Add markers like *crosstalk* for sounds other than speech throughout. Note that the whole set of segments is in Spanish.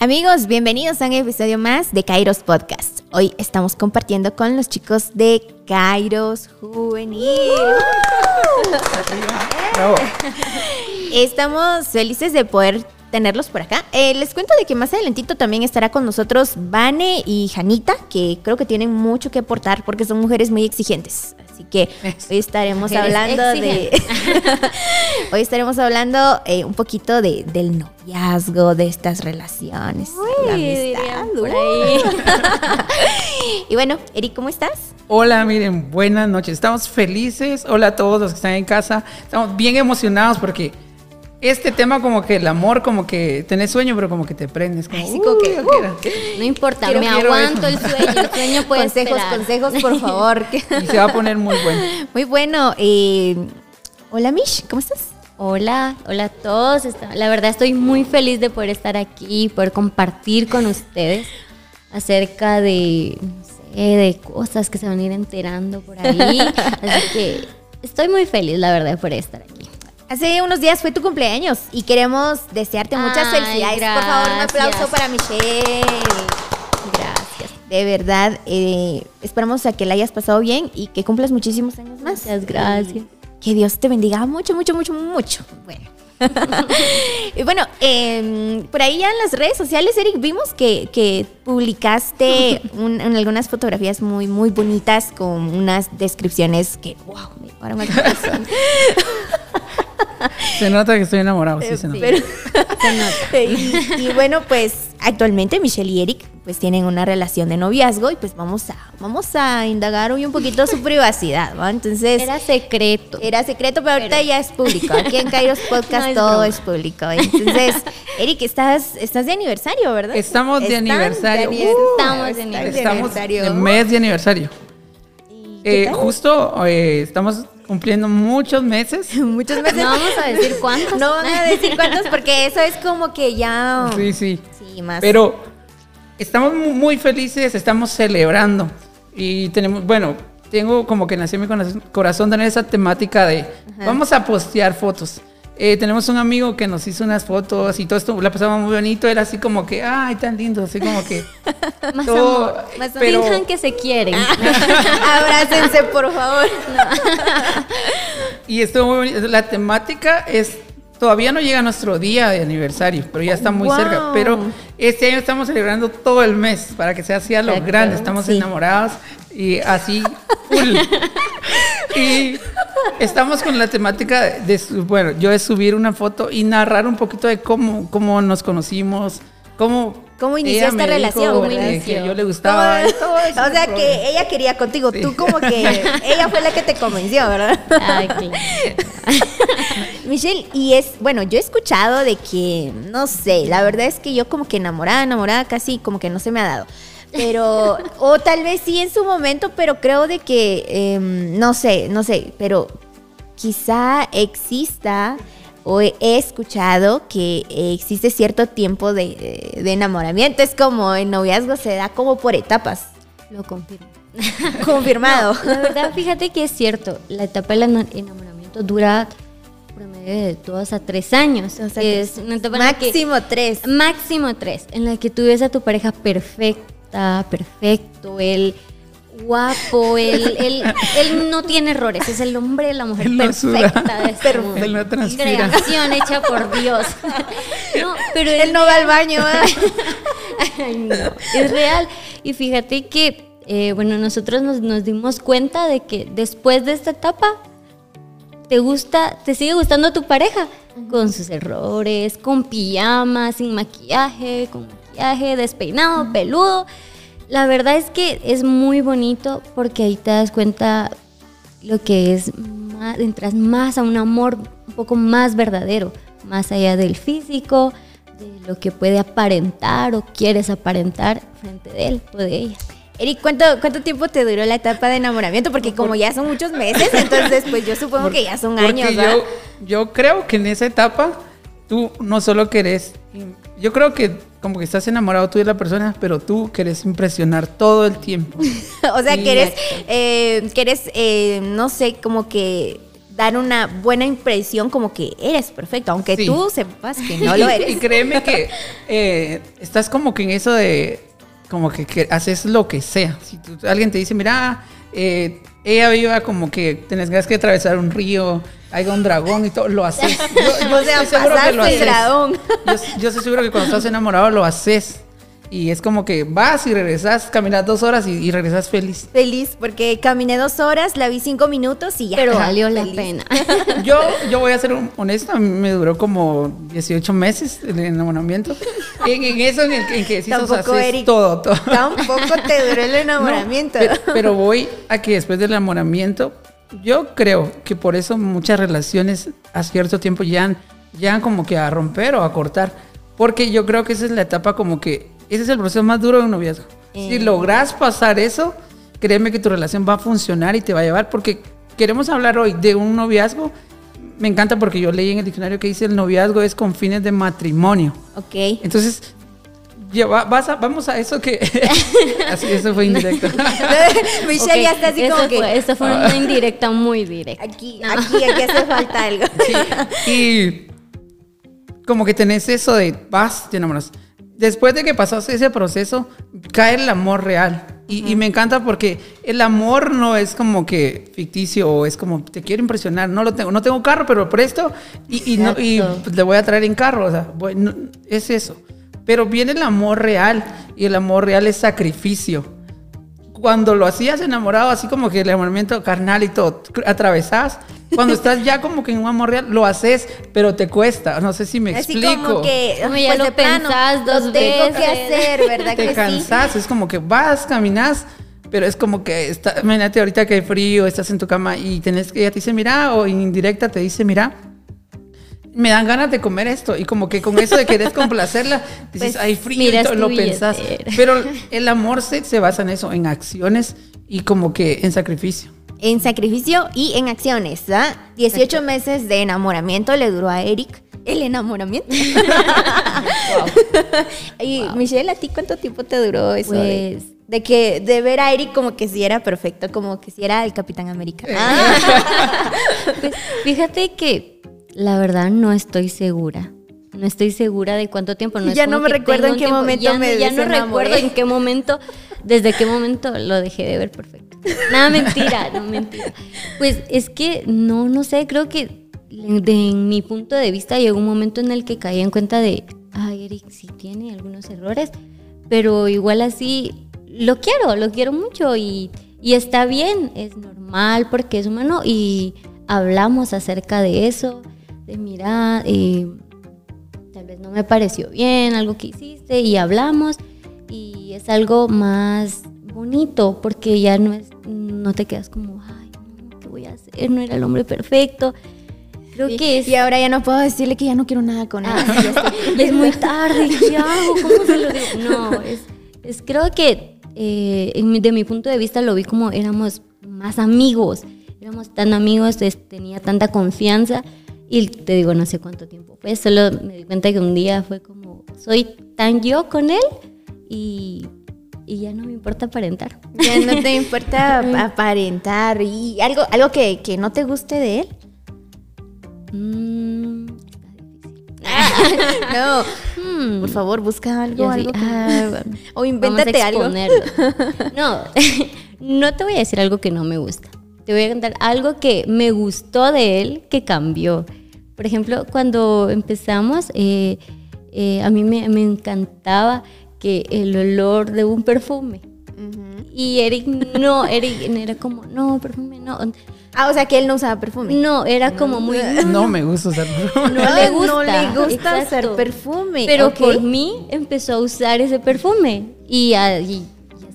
Amigos, bienvenidos a un episodio más de Kairos Podcast. Hoy estamos compartiendo con los chicos de Kairos Juvenil. *laughs* Estamos felices de poder tenerlos por acá. Eh, les cuento de que más adelantito también estará con nosotros Vane y Janita, que creo que tienen mucho que aportar porque son mujeres muy exigentes. Así que hoy estaremos hablando de. *laughs* hoy estaremos hablando eh, un poquito de, del noviazgo, de estas relaciones. la amistad. por ahí. *laughs* y bueno, Eric, ¿cómo estás? Hola, miren, buenas noches. Estamos felices. Hola a todos los que están en casa. Estamos bien emocionados porque este tema como que el amor, como que tenés sueño, pero como que te prendes. Como, Así como que, "Uy, uh, yo quiero". No importa, Quiero- me quiero aguanto eso. el sueño. El sueño *laughs* puede consejos, esperar. consejos, por favor. Y se va a poner muy bueno. *laughs* Muy bueno. eh, hola, Mish, ¿cómo estás? Hola, hola a todos. La verdad estoy muy feliz de poder estar aquí, poder compartir con ustedes acerca de, no sé, de cosas que se van a ir enterando por ahí. *laughs* Así que estoy muy feliz, la verdad, por estar aquí. Hace unos días fue tu cumpleaños y queremos desearte muchas Ay, felicidades. Por favor, un aplauso para Michelle. Gracias. De verdad, eh, esperamos a que la hayas pasado bien y que cumplas muchísimos años más. Muchas gracias. Que Dios te bendiga mucho, mucho, mucho, mucho. Bueno. *laughs* y bueno, em, por ahí ya en las redes sociales, Eric, vimos que, que publicaste *laughs* un- un- algunas fotografías muy, muy bonitas con unas descripciones que, wow, me. *laughs* Se nota que estoy enamorado, sí, se nota. Pero- *laughs* *laughs* y, y bueno, pues actualmente Michelle y Eric pues tienen una relación de noviazgo y pues vamos a, vamos a indagar hoy un poquito su *laughs* privacidad, ¿va? Entonces... Era secreto. Era secreto, pero ahorita ya es público. Aquí en Kairos Podcast No es todo broma. es público. Entonces, Eric, estás, estás de aniversario, ¿verdad? Estamos de aniversario. aniversario. Uh, Estamos de aniversario. Estamos aniversario. en mes de aniversario. ¿Y qué Eh, justo eh, estamos cumpliendo muchos meses. *laughs* Muchos meses. No vamos a decir cuántos. No van a decir cuántos porque eso es como que ya... Sí, sí. Sí, más. Pero estamos mu- muy felices, estamos celebrando. Y tenemos, bueno, tengo como que nació en mi corazón- corazón tener esa temática de vamos a postear fotos. Eh, tenemos un amigo que nos hizo unas fotos y todo esto, la pasamos muy bonito, era así como que, ay, tan lindo, así como que... *laughs* Más todo, amor. Más pero- Finjan que se quieren. *laughs* Abrácense, por favor. *laughs* Y estuvo muy bonito. La temática es. Todavía no llega nuestro día de aniversario, pero ya está muy Wow. cerca. Pero este año estamos celebrando todo el mes para que sea así a lo Exacto. grande. Estamos Sí. enamorados y así full. Y estamos con la temática de, bueno, yo de subir una foto y narrar un poquito de cómo, cómo nos conocimos, cómo. ¿Cómo inició ella esta dijo relación? Que yo le gustaba. y todo eso. o sea que ella quería contigo, tú como que *laughs* ella fue la que te convenció, ¿verdad? Ay, claro. *laughs* Michelle, y es, bueno, yo he escuchado de que, no sé, la verdad es que yo como que enamorada, enamorada casi como que no se me ha dado. Pero, o tal vez sí en su momento, pero creo de que, em, no sé, no sé, pero quizá exista o he escuchado que existe cierto tiempo de, de enamoramiento. Es como el noviazgo se da como por etapas. Lo confirmo. *laughs* Confirmado. No, la verdad, fíjate que es cierto. La etapa del ena- enamoramiento dura promedio de dos a tres años. O sea, es una etapa en la que- Máximo tres. máximo tres, en la que tú ves a tu pareja perfecta, perfecto, él guapo, él, él, él no tiene errores, es el hombre, la mujer Él no suda. perfecta de este no. Creación hecha por Dios. *laughs* No, pero Él no va al baño. *laughs* no, es real. Y fíjate que, eh, bueno, nosotros nos, nos dimos cuenta de que después de esta etapa, te gusta, te sigue gustando tu pareja, con sus errores, con pijama, sin maquillaje, con maquillaje, despeinado, peludo. La verdad es que es muy bonito porque ahí te das cuenta lo que es, más, entras más a un amor un poco más verdadero, más allá del físico, de lo que puede aparentar o quieres aparentar frente de él o de ella. Eric, ¿cuánto, ¿cuánto tiempo te duró la etapa de enamoramiento? Porque como ya son muchos meses, entonces pues yo supongo que ya son años, ¿verdad? yo, yo creo que en esa etapa tú no solo querés, yo creo que como que estás enamorado tú de la persona, pero tú querés impresionar todo el tiempo. *laughs* o sea, Sí, que eres, exacto. eh, que eres eh, no sé, como que dar una buena impresión como que eres perfecto, aunque Sí. tú sepas que no lo *laughs* eres. Y créeme que eh, estás como que en eso de, como que, que haces lo que sea. Si tú- alguien te dice, mira, eh, ella viva como que tenés que atravesar un río, hay un dragón y todo, lo haces. *laughs* Yo, yo O sea, estoy seguro que lo haces. dragón. Yo, yo estoy seguro que cuando estás enamorado lo haces. Y es como que vas y regresas, caminas dos horas y, y regresas feliz. Feliz porque caminé dos horas, la vi cinco minutos y ya. Pero valió la Feliz. pena. *laughs* Yo, yo voy a ser honesta, a mí me duró como 18 meses el enamoramiento. En, en eso, en, el, en que decís, o sea, todo, todo. Tampoco te duró el *laughs* enamoramiento. No, pero, pero voy a que después del enamoramiento, yo creo que por eso muchas relaciones a cierto tiempo llegan, llegan como que a romper o a cortar. Porque yo creo que esa es la etapa como que, ese es el proceso más duro de un noviazgo. Si Eh. logras pasar eso, créeme que tu relación va a funcionar y te va a llevar. Porque queremos hablar hoy de un noviazgo. Me encanta porque yo leí en el diccionario que dice el noviazgo es con fines de matrimonio. ok. Entonces, ya va- vas a- vamos a eso que... *laughs* Así, eso fue indirecto. *laughs* Michelle Ok, ya está así eso como que. Fue, eso fue una indirecta muy directa. Aquí, aquí, aquí hace falta algo. *laughs* y como que tenés eso de vas, te enamoras. Después de que pasas ese proceso, cae el amor real. Y, y me encanta porque el amor no es como que ficticio o es como te quiero impresionar. No lo tengo, no tengo carro, pero presto y, y, no, y pues, le voy a traer en carro. O sea, bueno, es eso. Pero viene el amor real y el amor real es sacrificio cuando lo hacías enamorado, así como que el enamoramiento carnal y todo, atravesás. Cuando *laughs* estás ya como que en un amor real, lo haces, pero te cuesta. No sé si me Así explico. como que. Como ya pues, lo de plano, pensás dos lo tengo que veces. hacer, ¿verdad? que te sí? cansas, es como que vas, caminas, pero es como que, está, imagínate ahorita que hay frío, estás en tu cama y tenés que, ella te dice, mira, o indirecta te dice, mira, me dan ganas de comer esto. Y como que con eso de querer *laughs* complacerla, dices, Pues, hay frío, y todo, lo pensás. billetera. Pero el amor se, se basa en eso, en acciones y como que en sacrificio. En sacrificio y en acciones, ¿ah? 18 meses de enamoramiento le duró a Eric. El enamoramiento. *laughs* Y Michelle, ¿a ti cuánto tiempo te duró eso? de, Pues- de que de ver a Eric como que si era perfecto, como que si era el Capitán América. Eh. Ah, *laughs* Pues, fíjate que la verdad no estoy segura. No estoy segura de cuánto tiempo. No Ya no me recuerdo en qué tiempo. momento ya, me Ya no recuerdo en qué momento, desde qué momento lo dejé de ver perfecto. Nada, mentira, no mentira. Pues es que no, no sé, creo que de, en mi punto de vista llegó un momento en el que caí en cuenta de, ay, Eric sí tiene algunos errores, pero igual así lo quiero, lo quiero mucho y, y está bien, es normal porque es humano y hablamos acerca de eso, de mira, eh, tal vez no me pareció bien algo que hiciste y hablamos y es algo más bonito porque ya no es, no te quedas como, ay, no, ¿qué voy a hacer? No era el hombre perfecto. Creo que es... Y ahora ya no puedo decirle que ya no quiero nada con él. Ah, *laughs* estoy- es muy tarde, ¿qué hago? ¿Cómo se lo digo? No, es, es creo que eh, en de mi punto de vista lo vi como éramos más amigos, éramos tan amigos, es- tenía tanta confianza y te digo, no sé cuánto tiempo fue, solo me di cuenta que un día fue como, soy tan yo con él y, y ya no me importa aparentar. Ya no te *laughs* importa aparentar. Y algo, algo que, que no te guste de él. Mm. *laughs* No. Hmm. Por favor, busca algo. Sí, algo que- ah, *laughs* o invéntate algo. No, no te voy a decir algo que no me gusta. Te voy a contar algo que me gustó de él que cambió. Por ejemplo, cuando empezamos, eh, eh, a mí me, me encantaba que el olor de un perfume. Y Eric no, Eric era como, no, perfume no. Ah, o sea que él no usaba perfume. No, era como muy... *laughs* No me gusta usar *laughs* perfume. No le gusta. No le gusta usar perfume. Pero ok. por mí empezó a usar ese perfume y, a- y- y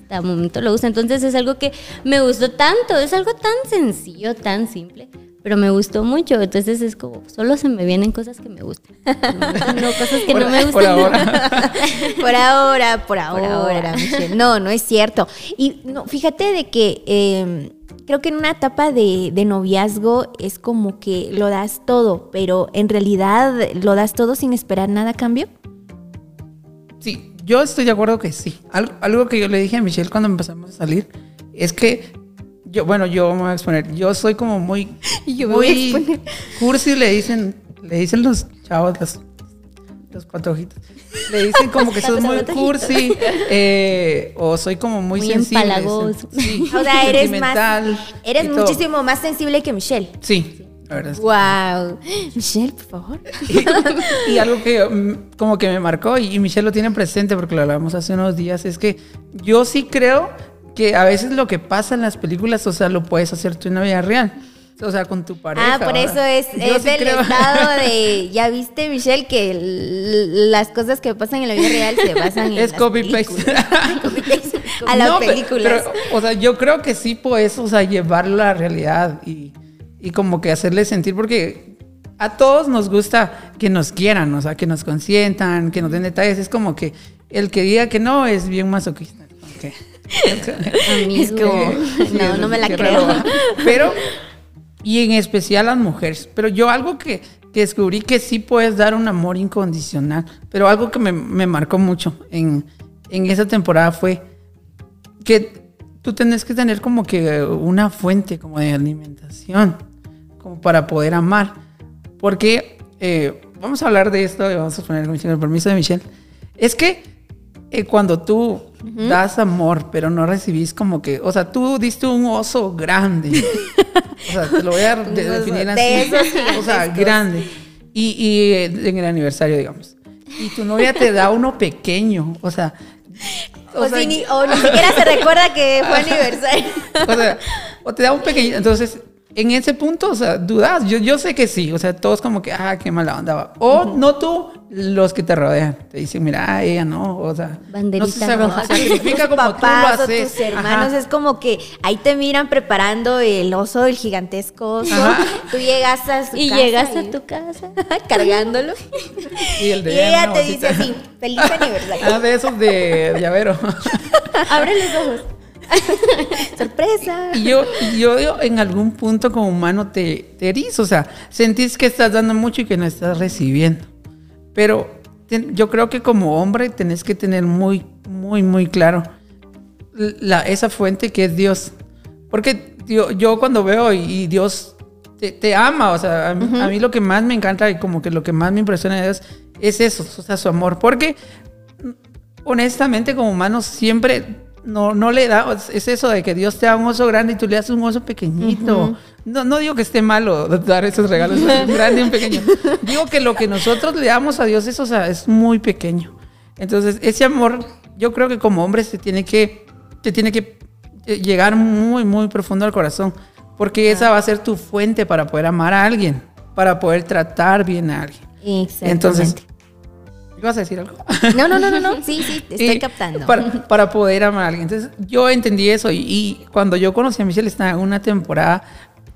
hasta el momento lo usa. Entonces es algo que me gustó tanto, es algo tan sencillo, tan simple, pero me gustó mucho. Entonces es como, solo se me vienen cosas que me gustan. *laughs* No cosas que Por- no me *laughs* por gustan. ahora. *laughs* Por ahora, por ahora, ahora. Michelle. No, no es cierto. Y no, fíjate de que eh, creo que en una etapa de, de noviazgo es como que lo das todo, pero en realidad lo das todo sin esperar nada a cambio. Sí, yo estoy de acuerdo que sí. Algo, algo que yo le dije a Michelle cuando empezamos a salir es que yo, bueno, yo me voy a exponer. Yo soy como muy, *laughs* Yo muy cursi, le dicen, le dicen los chavos, los, los patojitos. Le dicen como que soy *laughs* muy cursi, eh, o soy como muy, Muy sensible. empalagoso. Sí, *laughs* O sea, eres más. Eres muchísimo más sensible que Michelle. Sí, la verdad. es que Wow. Michelle, por favor. y, y algo que mm, como que me marcó y, y Michelle lo tiene presente porque lo hablamos hace unos días es que yo sí creo que a veces lo que pasa en las películas, o sea, lo puedes hacer tú en la vida real. O sea, con tu pareja. Ah, por eso es, *laughs* es sí del creo- estado *laughs* de. Ya viste, Michelle, que las cosas que pasan en la vida real se basan en. Es las películas. *laughs* Copy-paste a las No, pe- películas. pero, o sea, yo creo que sí puedes, o sea, llevarlo a la realidad y, y como que hacerle sentir, porque a todos nos gusta que nos quieran, o sea, que nos consientan, que nos den detalles. Es como que el que diga que no es bien masoquista. que- *laughs* es como. *laughs* No, no me la creo. Pero, y en especial las mujeres. Pero yo algo que, que descubrí que sí puedes dar un amor incondicional, pero algo que me, me marcó mucho en, en esa temporada fue que tú tenés que tener como que una fuente como de alimentación, como para poder amar. Porque, eh, vamos a hablar de esto y vamos a poner con el permiso de Michelle. Es que eh, cuando tú das amor, pero no recibís como que, o sea, tú diste un oso grande. *laughs* o sea, te lo voy a de- definir de así. esos *laughs* o sea, grande. Y, y, eh, en el aniversario, digamos. Y tu novia te da uno pequeño, o sea... O, sea, si ni, o ni siquiera se recuerda que fue *laughs* aniversario. o sea, o te da un pequeño. Entonces, en ese punto, o sea, dudas. Yo, yo sé que sí. O sea, todos como que, ah, qué mala onda. va. O no tú, los que te rodean. Te dicen, mira, ah, ella no. O sea, Banderita no se sabe, roja. sacrifica tus como tú lo papás o haces. tus hermanos Ajá. es como que ahí te miran preparando el oso, el gigantesco oso. Ajá. Tú llegas a su Y casa llegas y- a tu casa. *laughs* cargándolo. Y, el Y ella te dice así, feliz *laughs* aniversario. Ah, de esos de llavero. *laughs* Abre los ojos. *laughs* Sorpresa. Y yo, yo, yo en algún punto como humano te, te erizo, o sea, sentís que estás dando mucho y que no estás recibiendo. Pero ten- yo creo que como hombre tenés que tener muy, muy, muy claro la, esa fuente que es Dios. Porque yo, yo cuando veo y, y Dios te, te ama, o sea, a, mí- a mí lo que más me encanta y como que lo que más me impresiona de Dios es eso, o sea, su amor. Porque honestamente como humanos siempre no, no le da, es eso de que Dios te da un oso grande y tú le das un oso pequeñito. no, no digo que esté malo *laughs* dar esos regalos, un *laughs* grande y un pequeño. Digo que lo que nosotros le damos a Dios es, o sea, es muy pequeño. Entonces, ese amor, yo creo que como hombre se tiene que, te tiene que eh, llegar muy, muy profundo al corazón. Porque esa va a ser tu fuente para poder amar a alguien, para poder tratar bien a alguien. Exactamente. Entonces, ¿ibas a decir algo? *laughs* no, no, no, no, no. Sí, sí, te estoy Y captando. Para, para poder amar a alguien. Entonces, yo entendí eso y, y cuando yo conocí a Michelle estaba en una temporada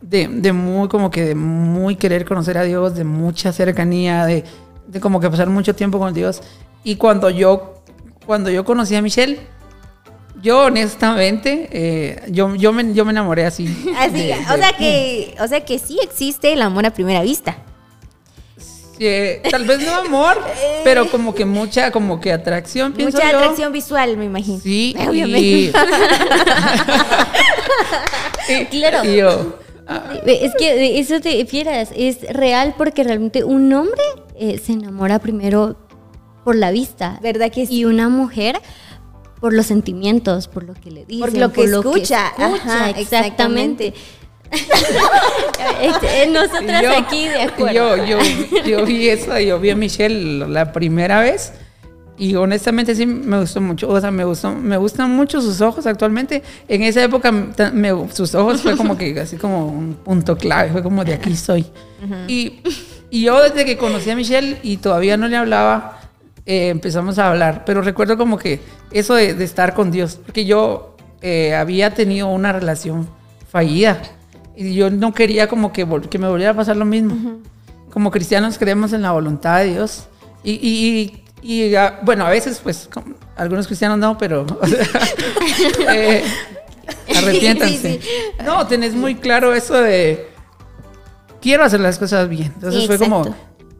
de, de muy, como que de muy querer conocer a Dios, de mucha cercanía, de, de como que pasar mucho tiempo con Dios. Y cuando yo, cuando yo conocí a Michelle, yo honestamente, eh, yo, yo, me, yo me enamoré así. *laughs* Así, de- o sea que, o sea que sí existe el amor a primera vista. Eh, tal vez no amor, *laughs* pero como que mucha, como que atracción, pienso Mucha yo. atracción visual, me imagino. Sí, *laughs* Obviamente. y- y- *laughs* Claro. y yo, ah, Es que de eso te fieras, es real porque realmente un hombre eh, se enamora primero por la vista. ¿Verdad que sí? Y una mujer por los sentimientos, por lo que le dicen, Por lo que escucha. escucha, Ajá, exactamente. *laughs* Este, Nosotras yo- aquí de acuerdo. Yo, yo, yo vi eso, yo vi a Michelle la primera vez y honestamente sí me gustó mucho, o sea, me gustó, me gustan mucho sus ojos actualmente. En esa época me- sus ojos fue como que *laughs* así como un punto clave, fue como de aquí soy. y, y yo desde que conocí a Michelle y todavía no le hablaba, eh, empezamos a hablar, pero recuerdo como que eso de, de estar con Dios, porque yo eh, había tenido una relación fallida y yo no quería como que, vol- que me volviera a pasar lo mismo. Como cristianos creemos en la voluntad de Dios y, y, y- y, ah, bueno, a veces pues como- algunos cristianos no, pero *laughs* o sea, *laughs* eh, arrepiéntanse. Sí, sí. No, tenés muy claro eso de quiero hacer las cosas bien. Entonces fue como,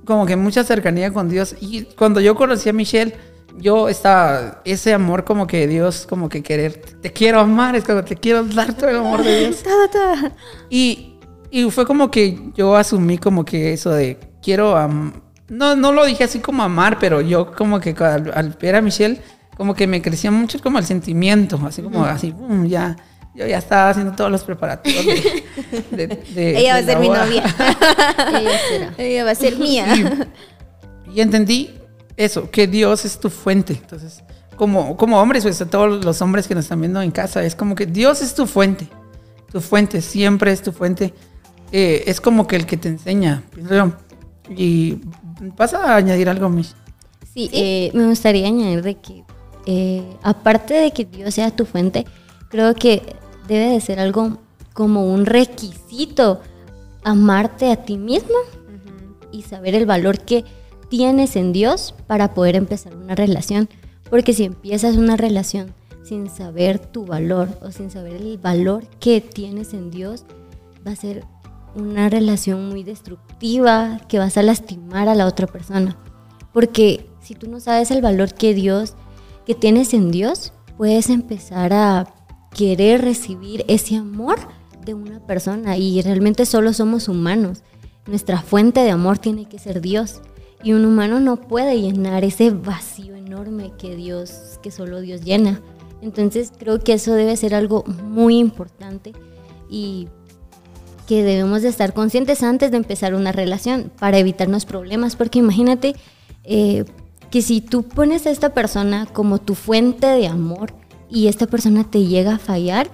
como que mucha cercanía con Dios. Y cuando yo conocí a Michelle, yo estaba, ese amor como que Dios, como que querer, te quiero amar, es como te quiero dar todo el amor de Dios. *laughs* Y, y fue como que yo asumí como que eso de quiero am- no, no lo dije así como amar, pero yo como que al, al ver a Michelle, como que me crecía mucho como el sentimiento, así como así, boom, ya, yo ya estaba haciendo todos los preparativos de, *laughs* de- de- Ella va a ser mi novia. Ella *laughs* será. Ella va a ser mía. Y entendí eso, que Dios es tu fuente. Entonces, como, como hombres, pues a todos los hombres que nos están viendo en casa, es como que Dios es tu fuente. Tu fuente, siempre es tu fuente. Eh, es como que el que te enseña, pienso yo. Y vas a añadir algo, Mish. Sí, eh, me gustaría añadir de que, eh, aparte de que Dios sea tu fuente, creo que debe de ser algo como un requisito amarte a ti mismo y saber el valor que tienes en Dios para poder empezar una relación. Porque si empiezas una relación sin saber tu valor o sin saber el valor que tienes en Dios, va a ser una relación muy destructiva que vas a lastimar a la otra persona. Porque si tú no sabes el valor que Dios, que tienes en Dios, puedes empezar a querer recibir ese amor de una persona y realmente solo somos humanos. Nuestra fuente de amor tiene que ser Dios y un humano no puede llenar ese vacío enorme que Dios, que solo Dios llena. Entonces creo que eso debe ser algo muy importante y que debemos de estar conscientes antes de empezar una relación para evitarnos problemas, porque imagínate eh, que si tú pones a esta persona como tu fuente de amor y esta persona te llega a fallar,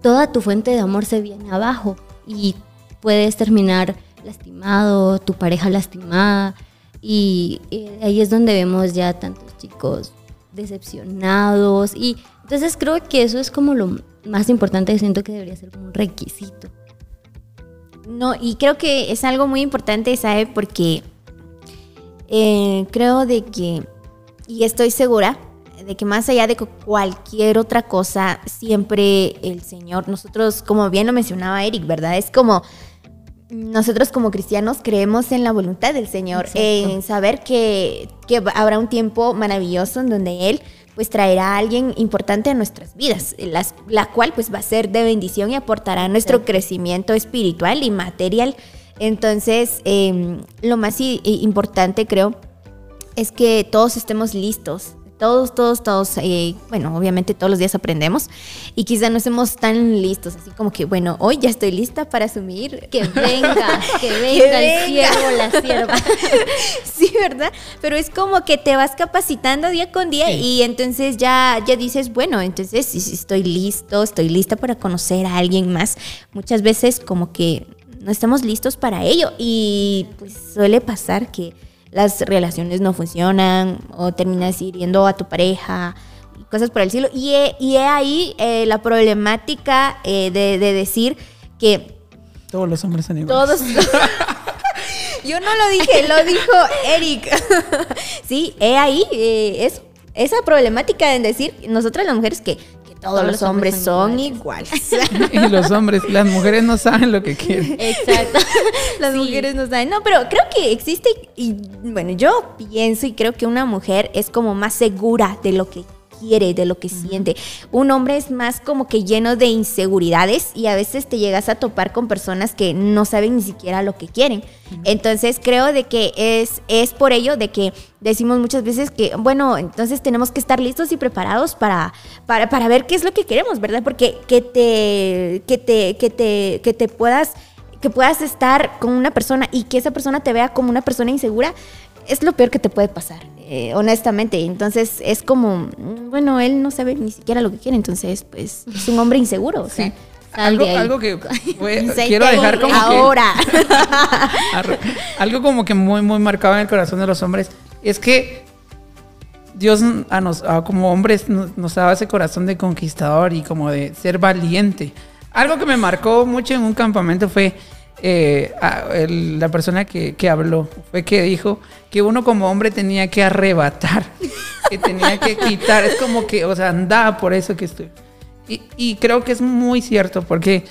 toda tu fuente de amor se viene abajo y puedes terminar lastimado, tu pareja lastimada y eh, ahí es donde vemos ya tantos chicos decepcionados y entonces creo que eso es como lo más importante, siento que debería ser como un requisito. No, y creo que es algo muy importante, ¿sabe? Porque eh, creo de que, y estoy segura, de que más allá de cu- cualquier otra cosa, siempre el Señor, nosotros, como bien lo mencionaba Eric, ¿verdad? Es como, nosotros como cristianos creemos en la voluntad del Señor, Exacto. en saber que, que habrá un tiempo maravilloso en donde Él pues traerá a alguien importante a nuestras vidas, las- la cual pues va a ser de bendición y aportará a nuestro crecimiento espiritual y material. Entonces, eh, lo más importante creo es que todos estemos listos. Todos, todos, todos, eh, bueno, obviamente todos los días aprendemos y quizá no estemos tan listos, así como que, bueno, hoy ya estoy lista para asumir Que *laughs* venga, que venga el siervo, la sierva. *laughs* sí, ¿verdad? Pero es como que te vas capacitando día con día Sí. y entonces ya, ya dices, bueno, entonces estoy listo, estoy lista para conocer a alguien más. Muchas veces como que no estamos listos para ello y pues suele pasar que las relaciones no funcionan o terminas hiriendo a tu pareja y cosas por el estilo. Y he, y he ahí eh, la problemática eh, de, de decir que Todos los hombres son iguales. todos. *laughs* Yo no lo dije, lo dijo Eric. *laughs* sí, he ahí eh, es, esa problemática en decir nosotras las mujeres que, que todos, los hombres, son iguales. *laughs* Y los hombres, las mujeres no saben lo que quieren. Exacto. *laughs* Las Sí. mujeres no saben. No, pero creo que existe, y bueno, yo pienso y creo que una mujer es como más segura de lo que quiere, de lo que siente. Un hombre es más como que lleno de inseguridades y a veces te llegas a topar con personas que no saben ni siquiera lo que quieren. Entonces creo de que es, es por ello de que decimos muchas veces que, bueno, entonces tenemos que estar listos y preparados para, para, para ver qué es lo que queremos, ¿verdad? Porque que te, que te, que te, que te puedas que puedas estar con una persona y que esa persona te vea como una persona insegura, es lo peor que te puede pasar, eh, honestamente. Entonces es como, bueno, él no sabe ni siquiera lo que quiere, entonces pues es un hombre inseguro. O sea, Sí. Sal Algo, que *laughs* quiero "Tengo dejar como que- ahora. *laughs* Arre- Algo como que muy, muy marcado en el corazón de los hombres es que Dios a nos, a como hombres nos, nos daba ese corazón de conquistador y como de ser valiente. Algo que me marcó mucho en un campamento fue eh, a- el- la persona que, que habló, fue que dijo que uno como hombre tenía que arrebatar, *laughs* que tenía que quitar, es como que, o sea, andaba por eso que estoy. Y, y creo que es muy cierto porque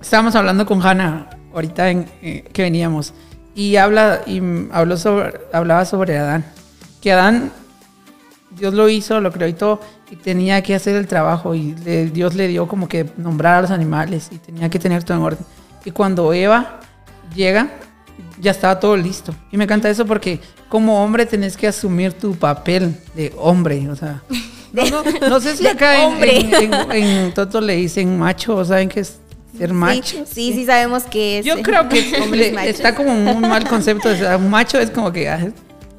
estábamos hablando con Hannah ahorita en, eh, que veníamos y habla y habló sobre hablaba sobre Adán que Adán, Dios lo hizo, lo creó y todo, y tenía que hacer el trabajo, y le- Dios le dio como que nombrar a los animales, y tenía que tener todo en orden. Y cuando Eva llega, ya estaba todo listo. Y me encanta eso porque como hombre tenés que asumir tu papel de hombre, o sea... *laughs* No, no, no sé si acá en, en, en- en Toto le dicen macho, o saben que es ser macho. Sí, sí, sí sabemos que es. Yo creo que *laughs* le- está como un mal *laughs* concepto. O sea, un macho es como que ah,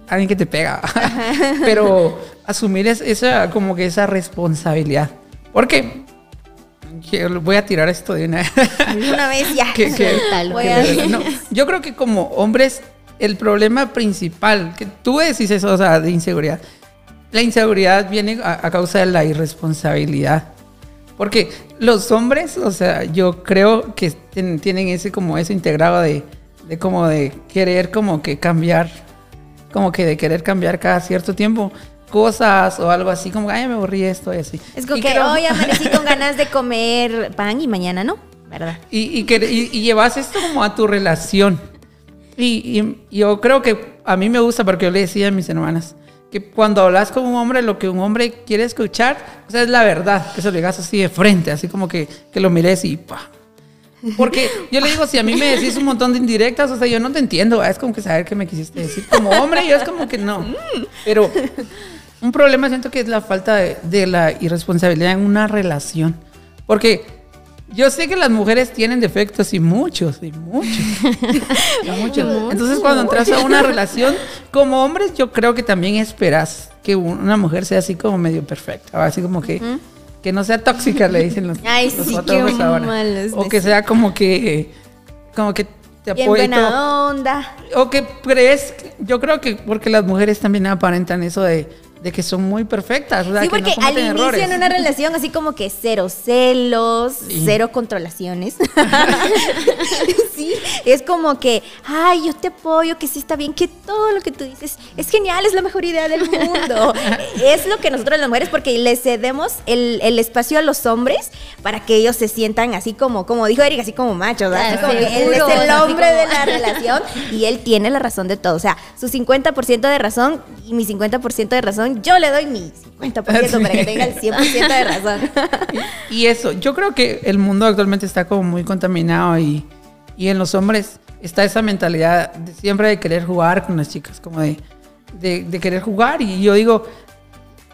alguien que te pega. Pero asumir es, esa, como que esa responsabilidad. Porque que voy a tirar esto de una Una vez ya. *laughs* que- que- que no, yo creo que como hombres, el problema principal, que tú decís eso, o sea, de inseguridad, la inseguridad viene a, a causa de la irresponsabilidad. Porque los hombres, o sea, yo creo que ten- tienen ese como eso integrado de, de como de querer como que cambiar, como que de querer cambiar cada cierto tiempo cosas o algo así, como, ay, me aburrí esto y así. Es como Y que creo- hoy amanecí *laughs* con ganas de comer pan y mañana no, ¿verdad? y, y, que- y- llevas esto como a tu relación. Y, y yo creo que a mí me gusta, porque yo le decía a mis hermanas, que cuando hablas con un hombre, lo que un hombre quiere escuchar, o sea, es la verdad, que se lo digas así de frente, así como que, que lo mires y pa. Porque yo le digo, si a mí me decís un montón de indirectas, o sea, yo no te entiendo, es como que saber qué me quisiste decir. Como hombre, yo es como que no. Pero un problema siento que es la falta de, de la irresponsabilidad en una relación. Porque yo sé que las mujeres tienen defectos y muchos, y muchos. *laughs* y muchos. Entonces, cuando entras a una relación, como hombres, yo creo que también esperas que una mujer sea así como medio perfecta, así como que, que no sea tóxica, le dicen los, Ay, los sí, qué ahora. malos O que sea como que, como que te Bien apoye y todo. buena onda. O que crees, yo creo que porque las mujeres también aparentan eso de, de que son muy perfectas. o sea, Sí, que no porque al inicio errores. en una relación así como que cero celos, Sí. cero controlaciones. *laughs* sí, es como que, ay, yo te apoyo, que sí está bien, que todo lo que tú dices es genial, es la mejor idea del mundo. *laughs* es lo que nosotros las mujeres, porque le cedemos el, el espacio a los hombres para que ellos se sientan así como, como dijo Eric, así como machos, ¿verdad? Claro, como que él es el hombre como- de la *laughs* relación y él tiene la razón de todo. O sea, su 50% de razón y mi 50% de razón, yo le doy mi 50% para que *laughs* tenga el 100% de razón. *laughs* Y, eso, yo creo que el mundo actualmente está como muy contaminado y, y en los hombres está esa mentalidad de siempre de querer jugar con las chicas, como de, de, de querer jugar. Y yo digo,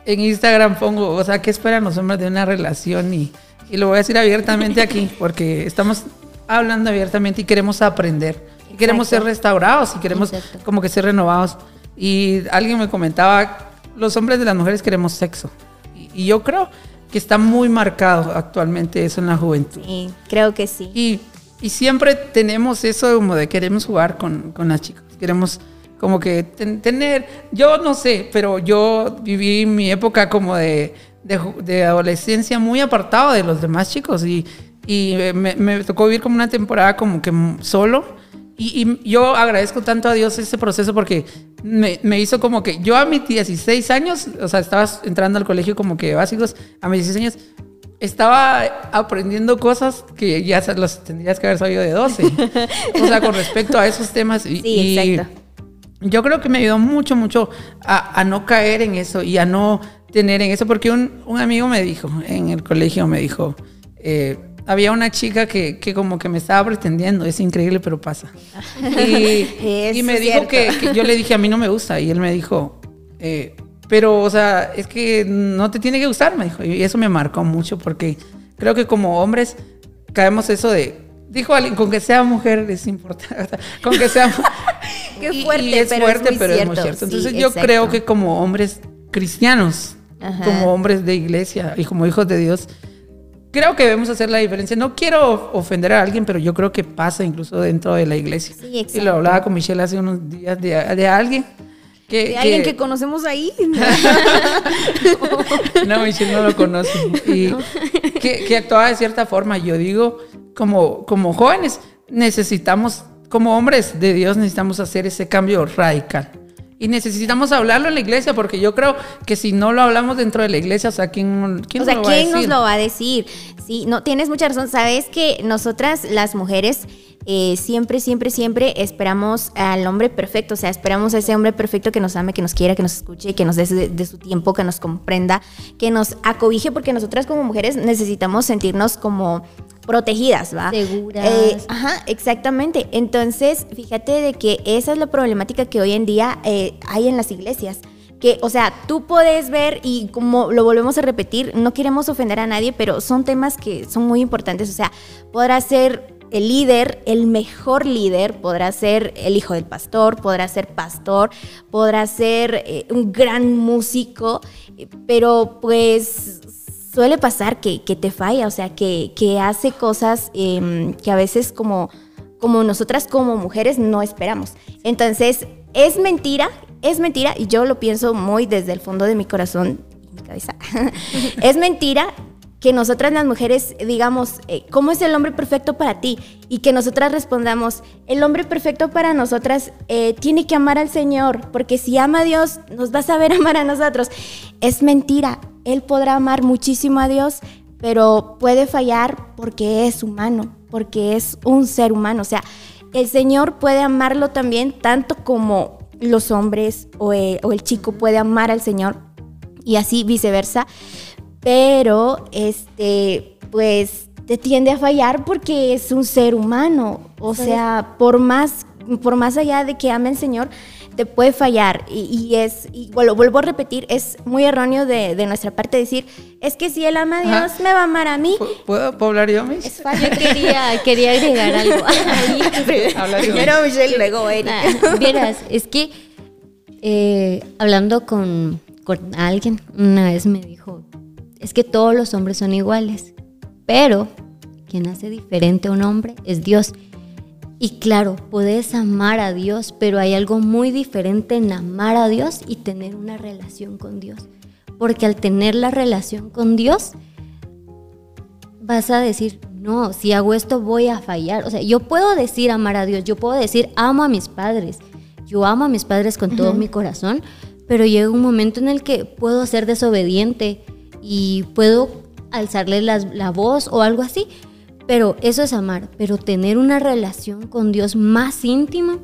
en Instagram pongo, o sea, ¿qué esperan los hombres de una relación? Y, y lo voy a decir abiertamente aquí, *laughs* porque estamos hablando abiertamente y queremos aprender. Y queremos ser Exacto. restaurados y queremos Exacto. como que ser renovados. Y alguien me comentaba, los hombres de las mujeres queremos sexo. Y, y yo creo que está muy marcado actualmente eso en la juventud. Sí, creo que sí. Y, y siempre tenemos eso como de queremos jugar con, con las chicas. Queremos como que ten- tener, yo no sé, pero yo viví mi época como de, de, adolescencia muy apartado de los demás chicos y, y eh, me, me tocó vivir como una temporada como que solo. Y, y yo agradezco tanto a Dios ese proceso porque me, me hizo como que yo a mis 16 años, o sea, estaba entrando al colegio como que básicos, a mis 16 años, estaba aprendiendo cosas que ya los tendrías que haber sabido de 12. *laughs* o sea, con respecto a esos temas. Y, Sí, y exacto. Yo creo que me ayudó mucho, mucho a, a no caer en eso y a no tener en eso, porque un, un amigo me dijo, en el colegio me dijo, eh, había una chica que, que como que me estaba pretendiendo, es increíble, pero pasa. Y, *laughs* me dijo que, que yo le dije, a mí no me gusta, y él me dijo, eh, pero, o sea, es que no te tiene que gustar, me dijo, y eso me marcó mucho, porque creo que como hombres caemos eso de, dijo alguien, con que sea mujer es importante, *laughs* con que sea *laughs* Qué fuerte, y es pero fuerte, es muy pero es muy cierto. Sí, Entonces yo exacto. creo que como hombres cristianos, Ajá. como hombres de iglesia y como hijos de Dios, creo que debemos hacer la diferencia. No quiero ofender a alguien, pero yo creo que pasa incluso dentro de la iglesia. Sí, y exacto. lo hablaba con Michelle hace unos días de, de alguien que... De alguien que conocemos ahí. *laughs* *laughs* No, Michelle no lo conoce. Y que, que actuaba de cierta forma. Yo digo, como, como jóvenes, necesitamos, como hombres de Dios, necesitamos hacer ese cambio radical. Y necesitamos hablarlo en la iglesia, porque yo creo que si no lo hablamos dentro de la iglesia, o sea, ¿quién, quién o sea, nos lo ¿quién nos lo va a decir? Sí, no, tienes mucha razón. Sabes que nosotras, las mujeres, eh, siempre, siempre, siempre esperamos al hombre perfecto. O sea, esperamos a ese hombre perfecto que nos ame, que nos quiera, que nos escuche, que nos dé de, de su tiempo, que nos comprenda, que nos acobije, porque nosotras como mujeres necesitamos sentirnos como protegidas, ¿va? Seguras. Eh, ajá, exactamente. Entonces, fíjate de que esa es la problemática que hoy en día eh, hay en las iglesias. Que, o sea, tú puedes ver y como lo volvemos a repetir, no queremos ofender a nadie, pero son temas que son muy importantes. O sea, podrá ser el líder, el mejor líder, podrá ser el hijo del pastor, podrá ser pastor, podrá ser eh, un gran músico, pero pues suele pasar que, te falla, o sea, que, hace cosas eh, que a veces como, como nosotras como mujeres no esperamos. Entonces, es mentira, es mentira, y yo lo pienso muy desde el fondo de mi corazón mi cabeza. *laughs* es mentira que nosotras las mujeres digamos, eh, ¿cómo es el hombre perfecto para ti? Y que nosotras respondamos, el hombre perfecto para nosotras eh, tiene que amar al Señor, porque si ama a Dios, nos va a saber *laughs* amar a nosotros. Es mentira, Él podrá amar muchísimo a Dios, pero puede fallar porque es humano, porque es un ser humano. O sea, el Señor puede amarlo también tanto como los hombres o el, o el chico puede amar al Señor y así viceversa pero este, pues te tiende a fallar porque es un ser humano. O sea, por más, por más allá de que ame al Señor, te puede fallar. Y, y es, y bueno, vuelvo a repetir, es muy erróneo de, de, nuestra parte decir, es que si Él ama a Dios, Ajá. me va a amar a mí. ¿Puedo, ¿puedo hablar yo, Miss? Es fácil. Yo quería, quería agregar algo. *laughs* Primero Michelle, luego Eric. Nah, vieras, es que eh, hablando con, con alguien, una vez me dijo, es que todos los hombres son iguales, pero quien hace diferente a un hombre es Dios. Y claro, puedes amar a Dios, pero hay algo muy diferente en amar a Dios y tener una relación con Dios. Porque al tener la relación con Dios, vas a decir, no, si hago esto voy a fallar. O sea, yo puedo decir amar a Dios, yo puedo decir amo a mis padres, yo amo a mis padres con todo mi corazón, pero llega un momento en el que puedo ser desobediente y puedo alzarle la, la, voz o algo así. Pero eso es amar. Pero tener una relación con Dios más íntima,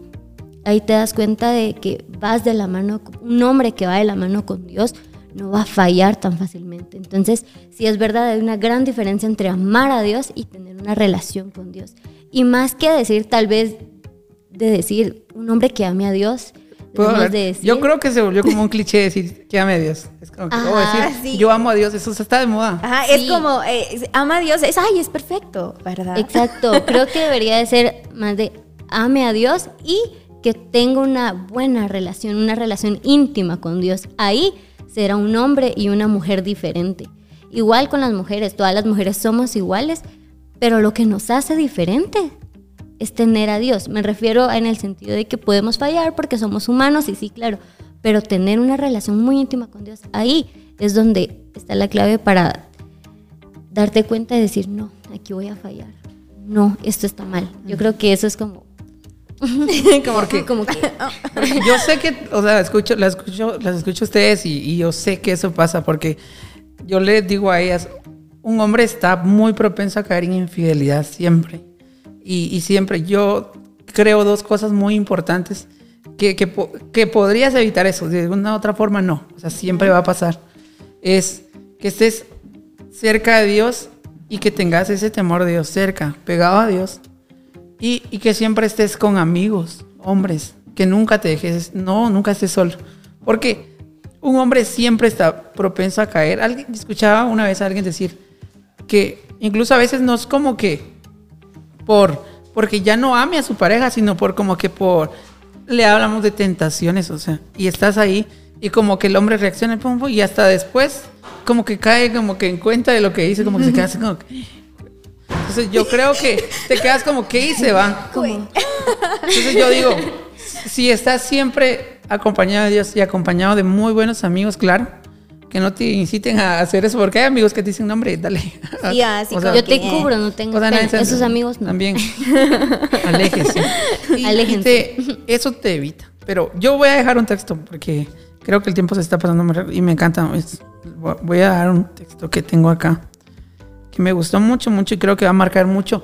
ahí te das cuenta de que vas de la mano, un hombre que va de la mano con Dios no va a fallar tan fácilmente. Entonces, sí es verdad, hay una gran diferencia entre amar a Dios y tener una relación con Dios. Y más que decir, tal vez, de decir, un hombre que ame a Dios, de decir, yo creo que se volvió como un cliché decir que ame a Dios. Es como que Ajá, decir, sí. yo amo a Dios, eso está de moda. Ajá, sí. es como, eh, ama a Dios, es, ay, es perfecto, ¿verdad? Exacto, *laughs* creo que debería de ser más de ame a Dios y que tenga una buena relación, una relación íntima con Dios. Ahí será un hombre y una mujer diferente. Igual con las mujeres, todas las mujeres somos iguales, pero lo que nos hace diferente es tener a Dios. Me refiero en el sentido de que podemos fallar porque somos humanos y sí, claro, pero tener una relación muy íntima con Dios, ahí es donde está la clave para darte cuenta y decir, no, aquí voy a fallar. No, esto está mal. Yo creo que eso es como... *laughs* como, que, como que... yo sé que, o sea, escucho, las escucho, las escucho a ustedes y, y yo sé que eso pasa porque yo les digo a ellas, un hombre está muy propenso a caer en infidelidad siempre. Y, y, siempre yo creo dos cosas muy importantes que, que, que, podrías evitar eso, de una u otra forma no, o sea, siempre va a pasar. Es que estés cerca de Dios y que tengas ese temor de Dios cerca, pegado a Dios. Y, y que siempre estés con amigos, hombres, que nunca te dejes, no, nunca estés solo. Porque un hombre siempre está propenso a caer. Alguien, escuchaba una vez a alguien decir que incluso a veces no es como que por porque ya no ame a su pareja, sino por como que por le hablamos de tentaciones, o sea, y estás ahí y como que el hombre reacciona pum, pum, y hasta después como que cae como que en cuenta de lo que dice, como que se queda así como que entonces yo creo que te quedas como que y se va. Entonces yo digo, si estás siempre acompañado de Dios y acompañado de muy buenos amigos, claro, que no te inciten a hacer eso, porque hay amigos que te dicen, no, hombre, dale. Sí, así *laughs* o sea, yo te cubro, no tengo o sea, pena. Esos amigos no. También. *laughs* Aléjense. Y, Aléjense. Y te, eso te evita. pero yo voy a dejar un texto porque creo que el tiempo se está pasando muy rápido y me encanta. Es- voy a dar un texto que tengo acá que me gustó mucho, mucho y creo que va a marcar mucho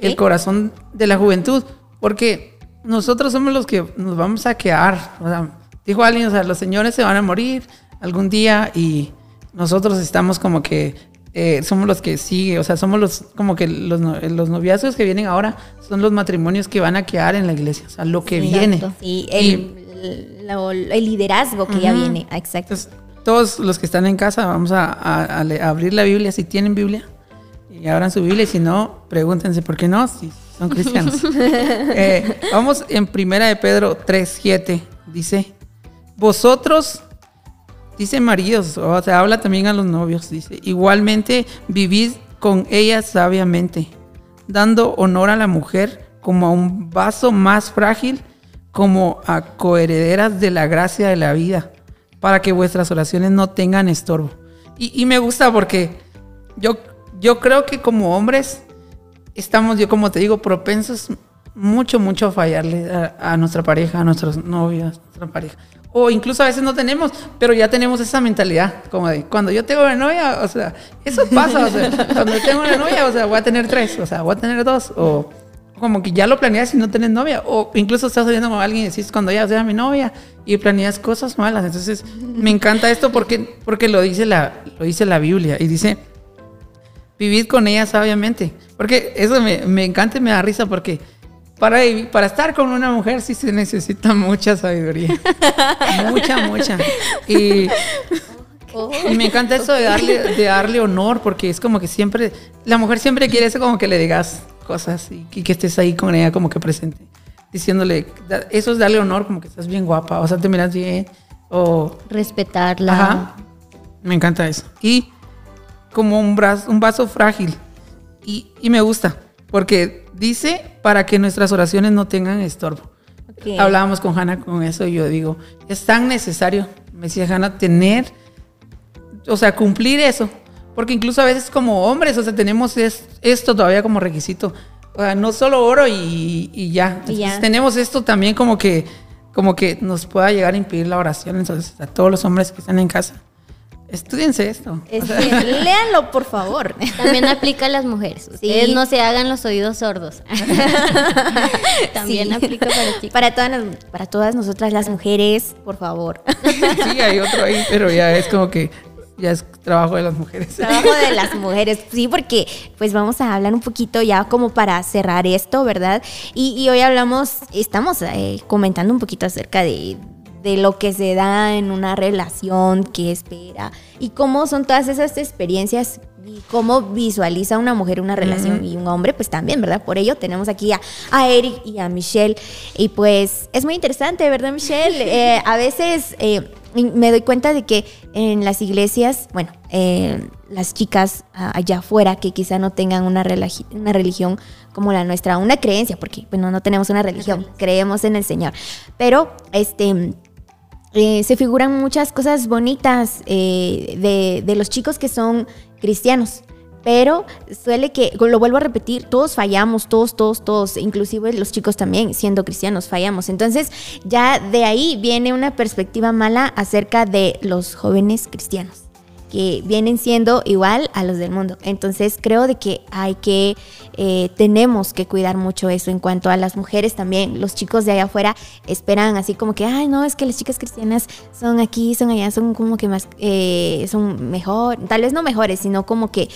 el corazón de la juventud porque nosotros somos los que nos vamos a quedar. O sea, dijo alguien, o sea, los señores se van a morir algún día y nosotros estamos como que eh, somos los que sigue, o sea, somos los como que los, los noviazgos que vienen ahora son los matrimonios que van a quedar en la iglesia, o sea, lo que viene. Sí, Y- el, lo- el liderazgo que ya Ujú. viene. Ah, Exacto. Entonces, todos los que están en casa, vamos a, a- a abrir la Biblia si tienen Biblia. Y abran su Biblia y si no, pregúntense por qué no, si son cristianos. *laughs* Eh, vamos en Primera de Pedro 3, 7. Dice, vosotros, dice maridos, o sea, habla también a los novios, dice, igualmente vivid con ella sabiamente, dando honor a la mujer como a un vaso más frágil, como a coherederas de la gracia de la vida, para que vuestras oraciones no tengan estorbo. Y, y me gusta porque yo, yo creo que como hombres estamos, yo como te digo, propensos mucho, mucho a fallarle a, a nuestra pareja, a nuestros novios, a nuestra pareja. O incluso a veces no tenemos, pero ya tenemos esa mentalidad, como cuando yo tengo una novia, o sea, eso pasa, o sea, cuando yo tengo una novia, o sea, voy a tener tres, o sea, voy a tener dos, o como que ya lo planeas y no tenés novia, o incluso estás saliendo con alguien y decís, cuando ya sea mi novia, y planeas cosas malas. Entonces, me encanta esto porque, porque lo, dice la, lo dice la Biblia, y dice, vivid con ella sabiamente. Porque eso me, me encanta y me da risa porque para, estar con una mujer sí se necesita mucha sabiduría. *laughs* mucha, mucha. Y, y me encanta eso de darle, de darle honor porque es como que siempre, la mujer siempre quiere eso como que le digas cosas y, y que estés ahí con ella como que presente. Diciéndole, eso es darle honor como que estás bien guapa, o sea, te miras bien, o Respetarla. Ajá. Me encanta eso. Y como un, brazo, un vaso frágil. Y, y me gusta, porque dice para que nuestras oraciones no tengan estorbo. Ok. Hablábamos con Hanna con eso y yo digo, es tan necesario, me decía Hanna, tener, o sea, cumplir eso. Porque incluso a veces como hombres, o sea, tenemos es- esto todavía como requisito. O sea, no solo oro y, y ya. Y ya. Tenemos esto también como que, como que nos pueda llegar a impedir la oración. Entonces, a todos los hombres que están en casa, estudiense esto. Este, léanlo, por favor. También aplica a las mujeres. Ustedes no se hagan los oídos sordos. *laughs* También Sí. aplica para chicos. Para todas, las- para todas nosotras las mujeres, por favor. Sí, hay otro ahí, pero ya es como que ya es trabajo de las mujeres. Trabajo de las mujeres, sí, porque pues vamos a hablar un poquito ya como para cerrar esto, ¿verdad? Y, y hoy hablamos, estamos eh, comentando un poquito acerca de, de lo que se da en una relación, qué espera y cómo son todas esas experiencias y cómo visualiza una mujer una relación y un hombre, pues también, ¿verdad? Por ello tenemos aquí a, a Eric y a Michelle y pues es muy interesante, ¿verdad, Michelle? *laughs* Eh, a veces... eh, me doy cuenta de que en las iglesias, bueno, eh, las chicas ah, allá afuera que quizá no tengan una, una religión como la nuestra, una creencia, porque bueno, no tenemos una religión, creemos en el Señor, pero este... eh, se figuran muchas cosas bonitas eh, de, de los chicos que son cristianos. Pero suele que, lo vuelvo a repetir, todos fallamos, todos, todos, todos, inclusive los chicos también, siendo cristianos, fallamos. Entonces, ya de ahí viene una perspectiva mala acerca de los jóvenes cristianos, que vienen siendo igual a los del mundo. Entonces, creo de que hay que, eh, tenemos que cuidar mucho eso en cuanto a las mujeres también. Los chicos de allá afuera esperan así como que, ay, no, es que las chicas cristianas son aquí, son allá, son como que más, eh, son mejor, tal vez no mejores, sino como que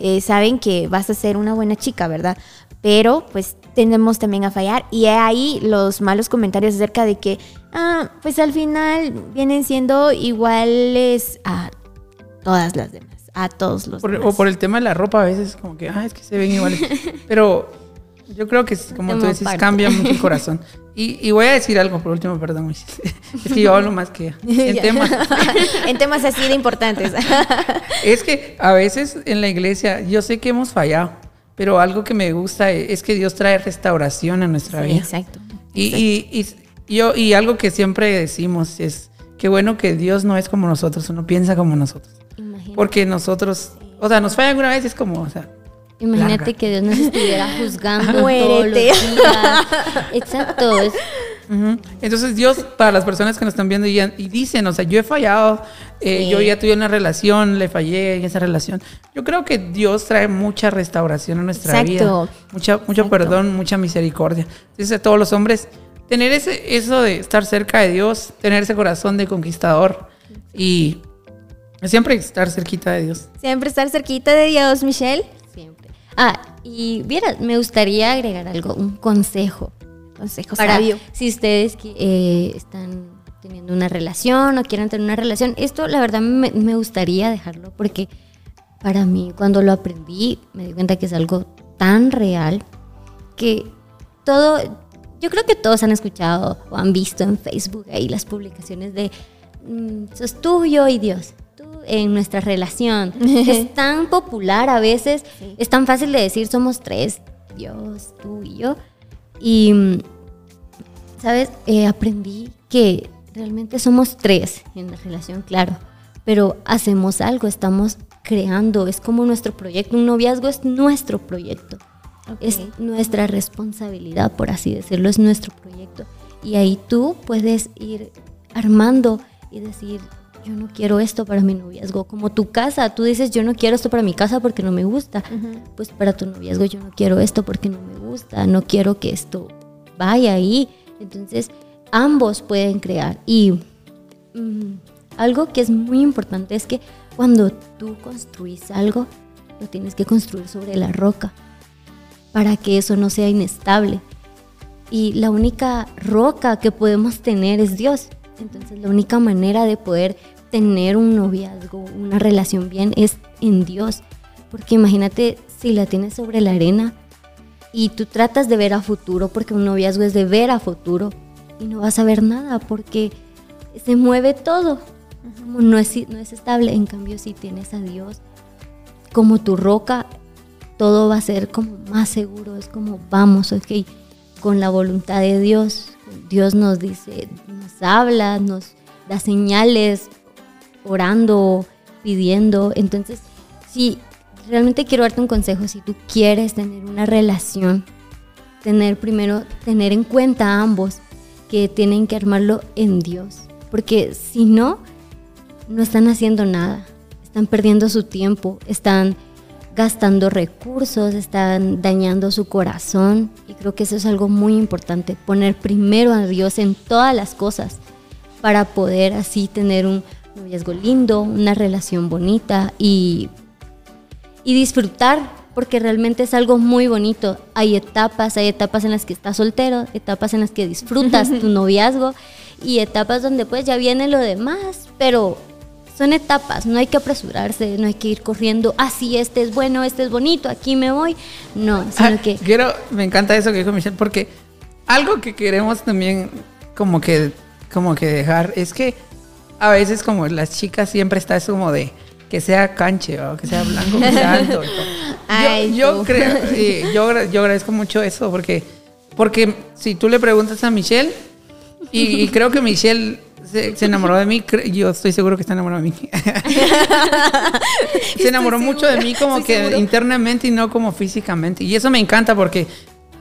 eh, saben que vas a ser una buena chica, ¿verdad? Pero pues tendemos también a fallar y ahí los malos comentarios acerca de que, ah, pues al final vienen siendo iguales a todas las demás, a todos los Por- demás. o por el tema de la ropa, a veces como que, ah, es que se ven iguales. *laughs* Pero yo creo que, como tú dices, aparte. cambia mucho el corazón. *laughs* Y, y voy a decir algo por último, perdón. *laughs* Es que yo hablo más que. En temas. en temas así de importantes. Es que a veces en la iglesia, yo sé que hemos fallado, pero algo que me gusta es que Dios trae restauración a nuestra Sí, vida. exacto. Y, y, y yo, y algo que siempre decimos es que bueno que Dios no es como nosotros, uno piensa como nosotros. Imagínate, Porque nosotros, o sea, nos falla alguna vez, es como, o sea, imagínate larga. que Dios nos estuviera *laughs* juzgando Muérete. todos los días. Exacto. es- Ujú. Entonces Dios, para las personas que nos están viendo y, y dicen, o sea, yo he fallado, eh, Sí. yo ya tuve una relación, le fallé en esa relación. Yo creo que Dios trae mucha restauración a nuestra Exacto. vida, mucha, mucho Exacto. perdón, mucha misericordia. Entonces a todos los hombres, tener ese, eso de estar cerca de Dios, tener ese corazón de conquistador y siempre estar cerquita de Dios. Siempre estar cerquita de Dios, Michelle. Siempre. Ah, y vieras, me gustaría agregar algo, un consejo. Consejo para sabio. si ustedes que, eh, están teniendo una relación o quieren tener una relación. Esto la verdad me, me gustaría dejarlo porque para mí cuando lo aprendí me di cuenta que es algo tan real que todo, yo creo que todos han escuchado o han visto en Facebook ahí las publicaciones de mm, sos tuyo y Dios. En nuestra relación. *laughs* es tan popular a veces, es tan fácil de decir somos tres, Dios, tú y yo. Y, ¿sabes? Eh, aprendí que realmente somos tres en la relación, claro, pero hacemos algo, estamos creando, es como nuestro proyecto, un noviazgo es nuestro proyecto, es nuestra responsabilidad, por así decirlo, es nuestro proyecto. Y ahí tú puedes ir armando y decir, yo no quiero esto para mi noviazgo, como tu casa, tú dices, yo no quiero esto para mi casa porque no me gusta, pues para tu noviazgo yo no quiero esto porque no me gusta, no quiero que esto vaya ahí. Entonces, ambos pueden crear. Y mm, algo que es muy importante es que cuando tú construís algo, lo tienes que construir sobre la roca para que eso no sea inestable. Y la única roca que podemos tener es Dios. Entonces la única manera de poder tener un noviazgo, una relación bien, es en Dios. Porque imagínate si la tienes sobre la arena y tú tratas de ver a futuro, porque un noviazgo es de ver a futuro, y no vas a ver nada porque se mueve todo. Como no es, no es estable. En cambio, si tienes a Dios como tu roca, todo va a ser como más seguro. Es como vamos, ok, con la voluntad de Dios. Dios nos dice, nos habla, nos da señales, orando, pidiendo. Entonces, si realmente quiero darte un consejo, si tú quieres tener una relación, tener primero, tener en cuenta a ambos que tienen que armarlo en Dios. Porque si no, no están haciendo nada. Están perdiendo su tiempo, están gastando recursos, están dañando su corazón. Y creo que eso es algo muy importante, poner primero a Dios en todas las cosas para poder así tener un noviazgo lindo, una relación bonita y, y disfrutar, porque realmente es algo muy bonito. Hay etapas, hay etapas en las que estás soltero, etapas en las que disfrutas tu *laughs* noviazgo y etapas donde pues ya viene lo demás, pero son etapas, no hay que apresurarse, no hay que ir corriendo, ah, sí, este es bueno, este es bonito, aquí me voy. No, sino Ah, que Quiero, me encanta eso que dijo Michelle, porque algo que queremos también como que, como que dejar es que a veces como las chicas siempre está eso como de que sea canche o que sea blanco, que sea alto. *laughs* Ay, yo, creo, *laughs* sí, yo, yo agradezco mucho eso porque, porque si tú le preguntas a Michelle y, y creo que Michelle se, se enamoró de mí, yo estoy seguro que está enamorada de mí. *laughs* se enamoró mucho de mí como que internamente y no como físicamente. Y eso me encanta porque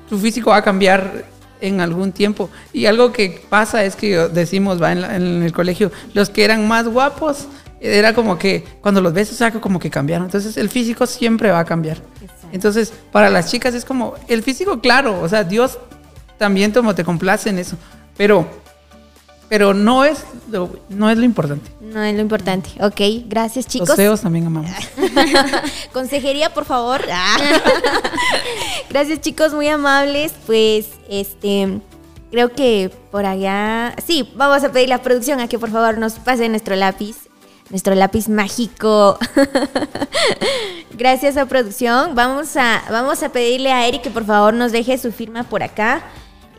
tu físico va a cambiar en algún tiempo. Y algo que pasa es que decimos, va en, la- en el colegio, los que eran más guapos, era como que cuando los ves, o sea, como que cambiaron. Entonces el físico siempre va a cambiar. Entonces, para las chicas es como, el físico, claro, o sea, Dios también como te complace en eso. Pero, pero no es lo, no es lo importante. No es lo importante. Ok, gracias chicos. Los también amamos. *laughs* Consejería, por favor. Ah. *laughs* Gracias, chicos, muy amables. Pues, este, creo que por allá, sí, vamos a pedir la producción a que por favor nos pase nuestro lápiz, nuestro lápiz mágico. *laughs* Gracias a producción. Vamos a, vamos a pedirle a Eric que por favor nos deje su firma por acá.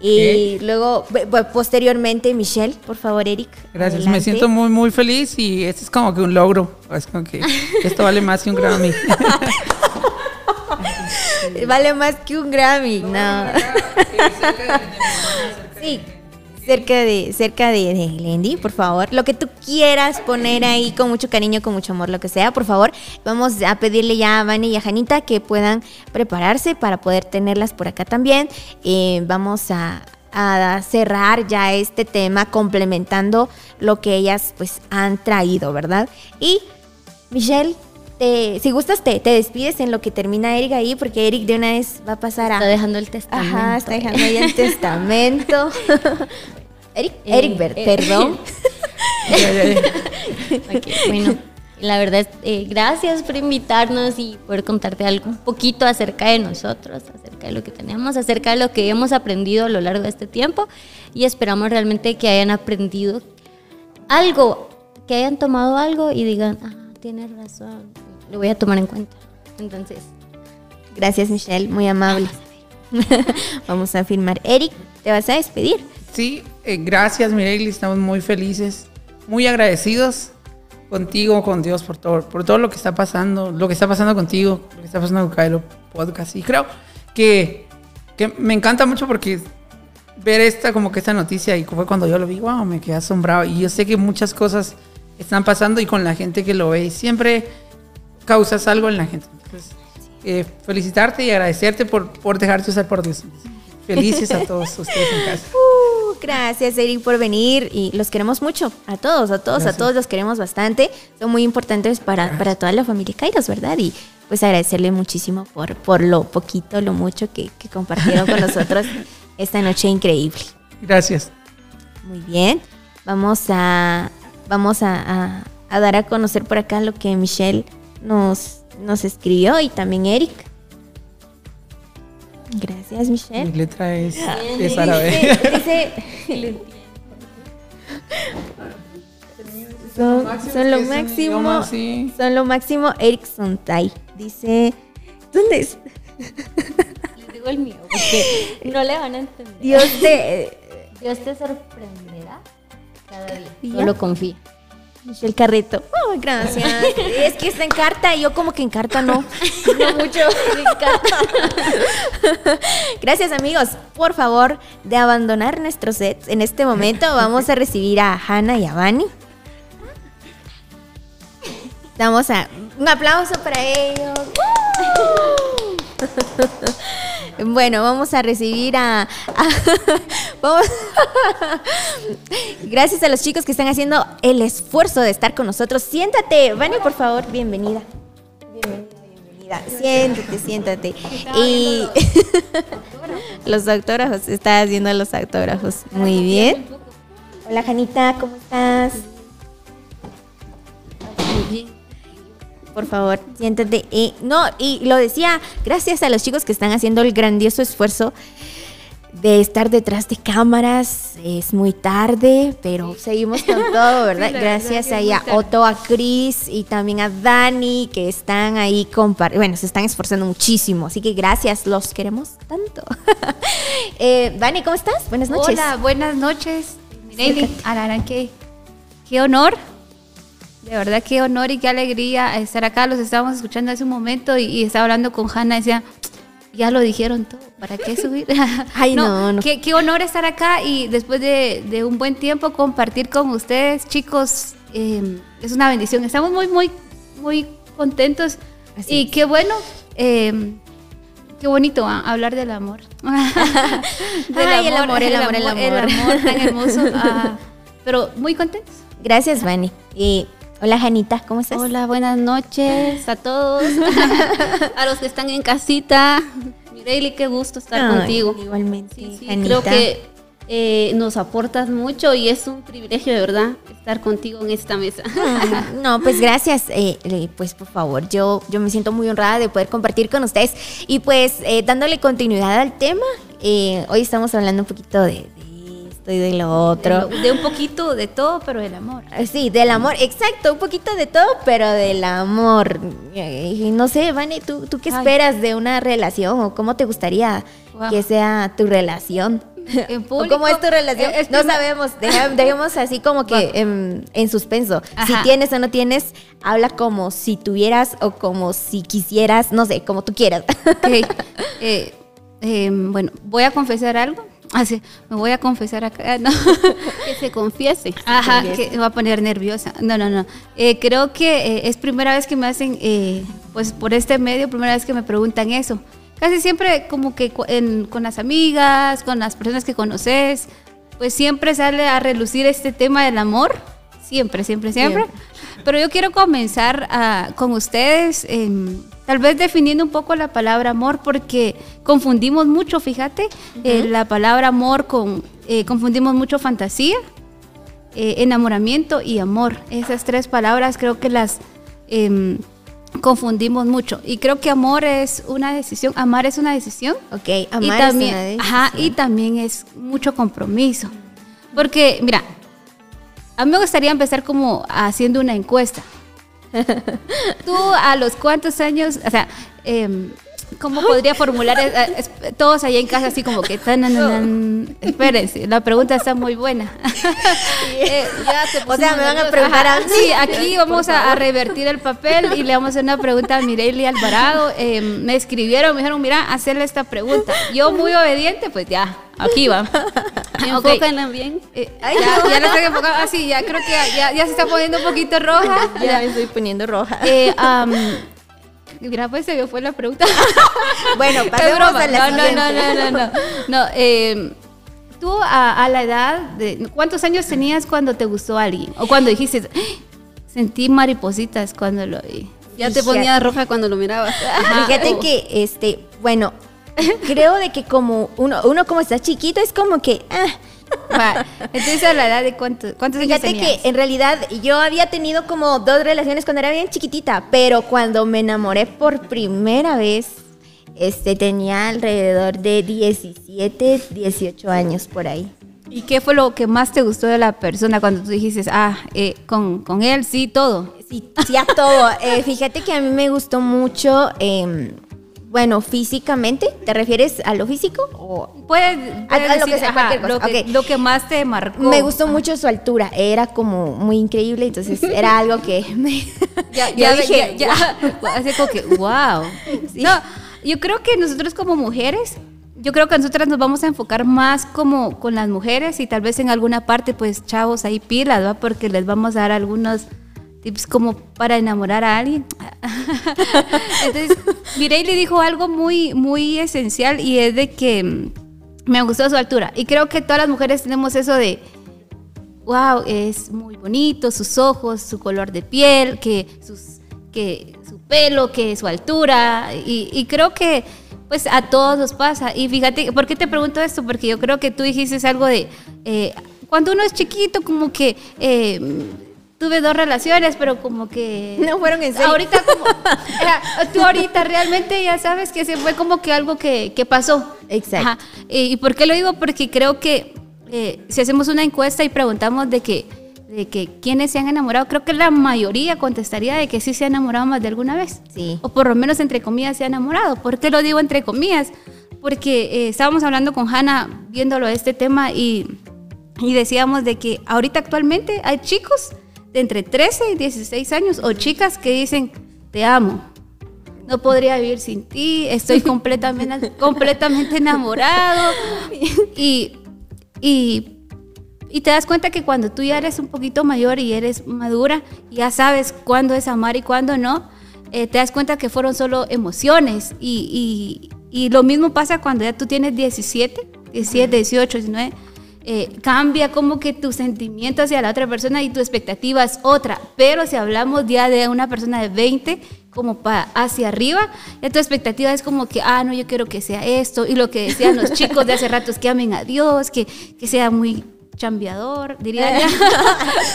Y luego, posteriormente, Michelle, por favor, Eric. Gracias, me siento muy, muy feliz y este es como que un logro. Es como que esto vale más que un Grammy. Vale más que un Grammy. No. Sí, cerca de, cerca de, de Lendy, por favor. Lo que tú quieras poner ahí con mucho cariño, con mucho amor, lo que sea, por favor. Vamos a pedirle ya a Vane y a Janita que puedan prepararse para poder tenerlas por acá también. Eh, vamos a, a cerrar ya este tema complementando lo que ellas pues han traído, ¿verdad? Y Michelle, te- si gustas te, te despides en lo que termina Eric ahí porque Eric de una vez va a pasar a... Está dejando el testamento. Ajá, está dejando ahí el testamento. *laughs* Eric, Eric, eh, perdón. *laughs* Bueno, la verdad es, eh, gracias por invitarnos y poder contarte algo un poquito acerca de nosotros, acerca de lo que tenemos, acerca de lo que hemos aprendido a lo largo de este tiempo y esperamos realmente que hayan aprendido algo, que hayan tomado algo y digan, ah, tienes razón, lo voy a tomar en cuenta. Entonces, Gracias, Michelle, muy amable. *laughs* Vamos a firmar. Eric, ¿te vas a despedir? Sí, eh, gracias Mireille, estamos muy felices, muy agradecidos contigo, con Dios por todo, por todo lo que está pasando, lo que está pasando contigo, lo que está pasando con Cairo Podcast. Y creo que, que me encanta mucho porque ver esta como que esta noticia y fue cuando yo lo vi, wow, me quedé asombrado. Y yo sé que muchas cosas están pasando y con la gente que lo ve y siempre causas algo en la gente. Entonces, eh, felicitarte y agradecerte por, por dejarte usar por Dios. Felices a todos *laughs* ustedes en casa. Uh, gracias, Eric, por venir. Y los queremos mucho. A todos, a todos, Gracias. a todos los queremos bastante. Son muy importantes para, para toda la familia Kairos, ¿verdad? Y pues agradecerle muchísimo por, por lo poquito, lo mucho que, que compartieron con *laughs* nosotros esta noche increíble. Gracias. Muy bien. Vamos a, vamos a, a- a dar a conocer por acá lo que Michelle nos, nos escribió y también Eric. Gracias, Mi Michelle. letra es, Dice- es árabe. dice- *laughs* son, son lo Es máximo. Son lo máximo. Eric Sontay. Dice. ¿Dónde es? les digo el mío, porque no le van a entender. Dios de. Dios te sorprenderá cada día. Solo confía. Michelle Carreto. Oh, gracias. es que está en carta y yo como que en carta no. *laughs* No mucho. Gracias amigos. Por favor, de abandonar nuestros sets. En este momento vamos a recibir a Hannah y a Vani. Vamos a... Un aplauso para ellos. *laughs* Bueno, vamos a recibir a... a- *laughs* vamos- Gracias a los chicos que están haciendo el esfuerzo de estar con nosotros. Siéntate, Vani, por favor, bienvenida. Bienvenida, bienvenida. Siéntate, siéntate. Y *laughs* los autógrafos, está haciendo los autógrafos. Muy bien. Hola, Janita, ¿cómo estás? Por favor, siéntate. Y, no, y lo decía, gracias a los chicos que están haciendo el grandioso esfuerzo de estar detrás de cámaras. Es muy tarde, pero seguimos con todo, *laughs* ¿verdad? Sí, gracias ahí a. Otto, a Chris y también a Dani, que están ahí, compar bueno, se están esforzando muchísimo. Así que gracias, los queremos tanto. *laughs* eh, Dani, ¿cómo estás? Buenas noches. Hola, buenas noches. Mireille, Alarán, qué, qué honor. De verdad, qué honor y qué alegría estar acá. Los estábamos escuchando hace un momento y, y estaba hablando con Hanna y decía, ya lo dijeron todo, ¿para qué subir? *laughs* Ay, no, no. Qué, qué honor estar acá y después de, de un buen tiempo compartir con ustedes, chicos. eh, es una bendición. Estamos muy, muy, muy contentos. Así y qué bueno. eh, Qué bonito ah, hablar del amor. *laughs* Ay, el amor, el amor, el amor. El amor tan hermoso. *laughs* ah, pero muy contentos. Gracias, Vani. Y hola, Janita, ¿cómo estás? Hola, buenas noches a todos. *laughs* *laughs* a los que están en casita. Mireille, qué gusto estar Ay, contigo. Igualmente, Sí, sí, Janita. creo que eh, nos aportas mucho y es un privilegio de verdad estar contigo en esta mesa. *laughs* No, pues gracias. eh, eh, pues por favor, yo, yo me siento muy honrada de poder compartir con ustedes. Y pues eh, dándole continuidad al tema, eh, hoy estamos hablando un poquito de esto y de lo otro. De, de un poquito de todo, pero del amor. Ah, Sí, del amor, exacto, un poquito de todo, pero del amor. Eh, No sé, Vane, ¿tú, tú qué Ay. esperas de una relación o cómo te gustaría Wow. que sea tu relación? En *laughs* ¿O público, ¿Cómo es tu relación? eh, es no sabemos, dejemos así como que en, en suspenso. Si tienes o no tienes, habla como si tuvieras o como si quisieras, no sé, como tú quieras. *laughs* Eh, eh, bueno, voy a confesar algo. Así, me voy a confesar acá. Ah, No. *laughs* que se confiese. Ajá, que me va a poner nerviosa. No, no, no. Eh, creo que eh, es primera vez que me hacen, eh, pues por este medio, primera vez que me preguntan eso. casi siempre como que en- con las amigas, con las personas que conoces, pues siempre sale a relucir este tema del amor. Siempre, siempre, siempre. Pero yo quiero comenzar ah, con ustedes, em, tal vez definiendo un poco la palabra amor, porque confundimos mucho, fíjate, eh, la palabra amor con, eh, confundimos mucho fantasía, eh, enamoramiento y amor. Esas tres palabras creo que las em, confundimos mucho. Y creo que amor es una decisión, amar es una decisión. Ok, y amar también, es una ajá, decisión. y también es mucho compromiso. Porque, mira, a mí me gustaría empezar como haciendo una encuesta. *laughs* Tú a los cuántos años, o sea, em, ¿cómo podría formular eh, eh, es- todos allá en casa así como que tan, espérense, la pregunta está muy buena. Eh, Ya te O sea, me van a preguntar a mí. Sí, aquí vamos a, a revertir el papel y le vamos a hacer una pregunta a Mireille Alvarado. Eh, me escribieron, me dijeron, mira, hacerle esta pregunta. Yo muy obediente, pues ya, aquí va. *laughs* Ok. Enfócanla bien. Eh, ya, ya la estoy enfocando. Ah, sí, ya creo que ya, ya- ya se está poniendo un poquito roja. Ya me estoy poniendo roja. Eh, mira, pues se me fue la pregunta. *laughs* Bueno, *laughs* pasemos a la no, no, siguiente. no, no, no, no. No, eh, tú a, a la edad de cuántos años tenías cuando te gustó alguien o cuando dijiste "Ah, sentí maripositas cuando lo vi. Ya te ponía roja cuando lo mirabas. *laughs* Fíjate que, este, bueno, creo de que como uno, uno como está chiquito es como que, ah, Entonces a la edad de cuántos, cuántos Fíjate que en realidad yo había tenido como dos relaciones cuando era bien chiquitita, pero cuando me enamoré por primera vez, este tenía alrededor de 17, 18 años por ahí. ¿Y qué fue lo que más te gustó de la persona cuando tú dijiste, ah, eh, con, con él sí, todo? Sí, sí a todo. Eh, fíjate que a mí me gustó mucho, em, bueno, físicamente. ¿Te refieres a lo físico? O Puedes, A- a puedes lo que decir, sea, ajá, cualquier cosa, lo, que, ok. lo que más te marcó. me gustó mucho su altura, era como muy increíble, entonces *laughs* era algo que me... *laughs* Ya, dije, ya. *laughs* Así como que, wow. No, yo creo que nosotros como mujeres, yo creo que nosotras nos vamos a enfocar más como con las mujeres y tal vez en alguna parte, pues chavos ahí pilas, ¿va? Porque les vamos a dar algunos tips como para enamorar a alguien. *laughs* Entonces, Mireille dijo algo muy, muy esencial y es de que mm, me gustó su altura. Y creo que todas las mujeres tenemos eso de, wow, es muy bonito, sus ojos, su color de piel, que, sus, que su pelo, que su altura. Y, y creo que pues a todos nos pasa. Y fíjate, ¿por qué te pregunto esto? Porque yo creo que tú dijiste algo de, eh, cuando uno es chiquito, como que... eh, Tuve dos relaciones, pero como que... *laughs* No fueron en serio. Ahorita como... *laughs* Era- tú ahorita realmente ya sabes que se fue como que algo que, que pasó. Exacto. Ajá. Eh, ¿Y por qué lo digo? Porque creo que eh, si hacemos una encuesta y preguntamos de que, de que quiénes se han enamorado, creo que la mayoría contestaría de que sí se ha enamorado más de alguna vez. Sí. O por lo menos entre comillas se ha enamorado. ¿Por qué lo digo entre comillas? Porque eh, estábamos hablando con Hanna viéndolo este tema y, y decíamos de que ahorita actualmente hay chicos de entre 13 y 16 años o chicas que dicen, te amo, no podría vivir sin ti, estoy completamente, *laughs* completamente enamorado. Y, y, y te das cuenta que cuando tú ya eres un poquito mayor y eres madura, ya sabes cuándo es amar y cuándo no, eh, te das cuenta que fueron solo emociones. Y, y- y lo mismo pasa cuando ya tú tienes 17, 17, 18, 19. Eh, cambia como que tu sentimiento hacia la otra persona y tu expectativa es otra. Pero si hablamos ya de una persona de 20, como para hacia arriba, ya tu expectativa es como que, ah, no, yo quiero que sea esto. Y lo que decían los chicos de hace rato es que amen a Dios, que, que sea muy chambeador, diría *laughs* ya.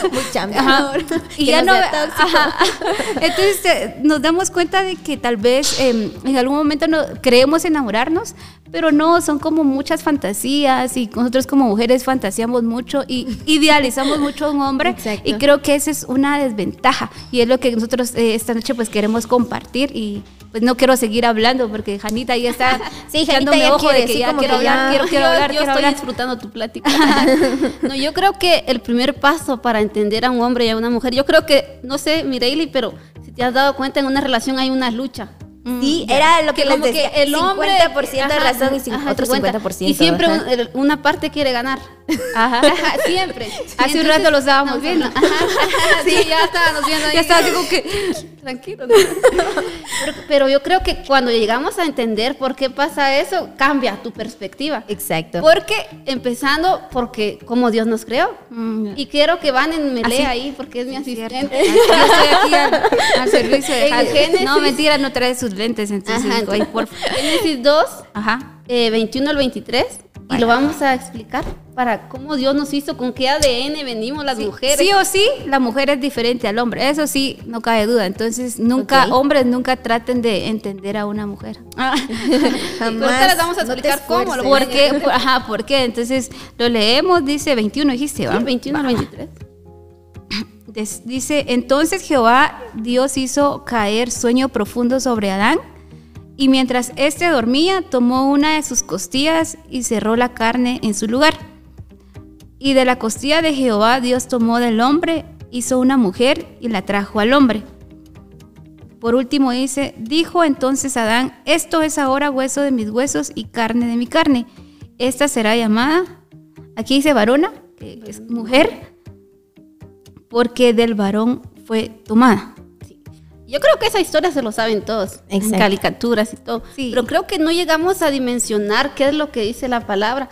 Muy Ajá. chambeador. *laughs* Y ya no ajá. *laughs* Entonces eh, nos damos cuenta de que tal vez eh, en algún momento no, creemos enamorarnos, pero no, son como muchas fantasías y nosotros como mujeres fantaseamos mucho y *laughs* idealizamos mucho a un hombre Exacto. y creo que esa es una desventaja y es lo que nosotros eh, esta noche pues queremos compartir y pues no quiero seguir hablando porque Janita ya está *laughs* Sí, Janita ya ojo quiere, de que sí, ya quiero que ya- hablar, quiero, quiero *laughs* Yo- hablar, yo quiero estoy hablar. disfrutando tu plática. no, yo creo que el primer paso para entender a un hombre y a una mujer, yo creo que, no sé, Mireille, pero si te has dado cuenta, en una relación hay una lucha. Sí, era lo que, que les como que decía. el hombre 50% de razón y cin- ajá, otro 50. 50%. y siempre un- una parte quiere ganar Ajá. *laughs* Siempre Hace un rato lo estábamos no, viendo. Ajá, sí, ya estábamos viendo ahí. Ya estaba como que. Tranquilo. ¿no? Pero, *laughs* pero yo creo que cuando llegamos a entender por qué pasa eso, cambia tu perspectiva. Exacto. Porque, empezando, porque como Dios nos creó. Mm, Y quiero que Van me Así. lea ahí, porque es mi asistente. Yo estoy aquí al, al *laughs* servicio de En. No, mentira, no trae sus lentes, entonces Ajá, digo, ay, entonces, por *laughs* Génesis 2, Ajá. eh, 21 al 23. Y lo vamos a explicar para cómo Dios nos hizo, con qué ADN venimos las mujeres. Sí o sí, la mujer es diferente al hombre. Eso sí, no cabe duda. Entonces, nunca, Ok. hombres nunca traten de entender a una mujer. *laughs* Ah. Jamás. Ahorita les vamos a no explicar cómo. Lo. ¿Por qué? Ajá, ¿por qué? Entonces, lo leemos, dice 21, dijiste, ¿va? 21 al 23. Dice, entonces Jehová Dios hizo caer sueño profundo sobre Adán, y mientras éste dormía, tomó una de sus costillas y cerró la carne en su lugar. Y de la costilla de Jehová Dios tomó del hombre, hizo una mujer y la trajo al hombre. Por último dice, dijo entonces Adán, esto es ahora hueso de mis huesos y carne de mi carne. Esta será llamada, aquí dice varona, que es mujer, porque del varón fue tomada. Yo creo que esa historia se lo saben todos, en Exacto. caricaturas y todo. Sí. Pero creo que no llegamos a dimensionar qué es lo que dice la palabra.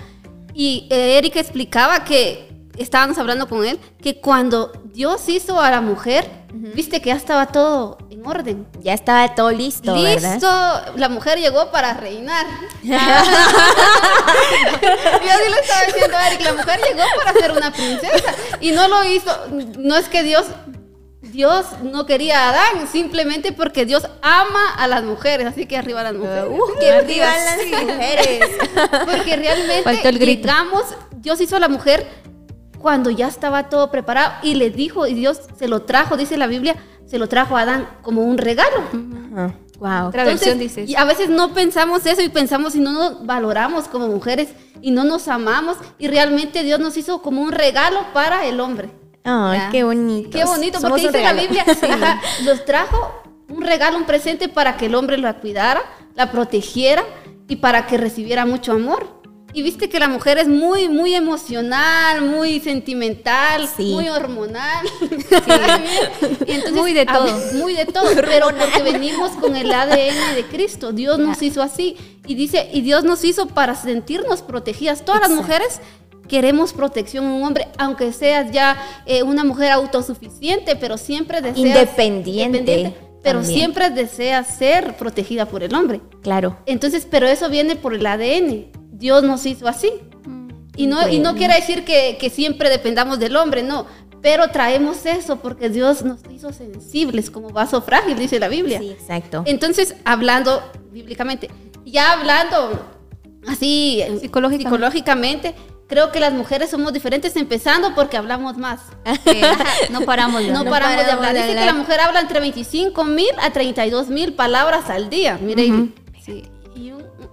Y eh, Erika explicaba que estábamos hablando con él que cuando Dios hizo a la mujer, viste que ya estaba todo en orden. Ya estaba todo listo, ¿verdad? Listo, la mujer llegó para reinar. *laughs* *laughs* Yo sí le estaba diciendo a Eric, la mujer llegó para ser una princesa y no lo hizo. No es que Dios, Dios no quería a Adán, simplemente porque Dios ama a las mujeres, así que arriba las mujeres. Uh, que vivan las *laughs* mujeres. Porque realmente el grito. llegamos, Dios hizo a la mujer cuando ya estaba todo preparado y le dijo, y Dios se lo trajo, dice la Biblia, se lo trajo a Adán como un regalo. Wow. Otra Entonces, versión dice y a veces no pensamos eso y pensamos y no nos valoramos como mujeres y no nos amamos y realmente Dios nos hizo como un regalo para el hombre. Ay, qué bonito. Qué bonito, Somos porque dice la. Biblia, ajá, los trajo un regalo, un presente para que el hombre la cuidara, la protegiera y para que recibiera mucho amor. Y viste que la mujer es muy, muy emocional, muy sentimental, Sí. muy hormonal. Y entonces, *laughs* Muy de a todo. muy de todo, pero porque venimos con el ADN de Cristo. Dios nos hizo así. Y dice, y Dios nos hizo para sentirnos protegidas. Todas las mujeres queremos protección en un hombre, aunque seas ya eh, una mujer autosuficiente, pero siempre deseas... Independiente pero también. siempre deseas ser protegida por el hombre. Claro. Entonces, pero eso viene por el ADN. Dios nos hizo así. Y no, y no quiere decir que, que siempre dependamos del hombre, no. Pero traemos eso porque Dios nos hizo sensibles como vaso frágil, dice la Biblia. Sí, exacto. Entonces, hablando bíblicamente, ya hablando así eh, Psicológicamente. psicológicamente, creo que las mujeres somos diferentes empezando porque hablamos más. *laughs* Eh, no paramos de No, hablar. paramos de paramos hablar. Dice que la mujer habla entre 25 mil a 32 mil palabras al día. Mire, Sí.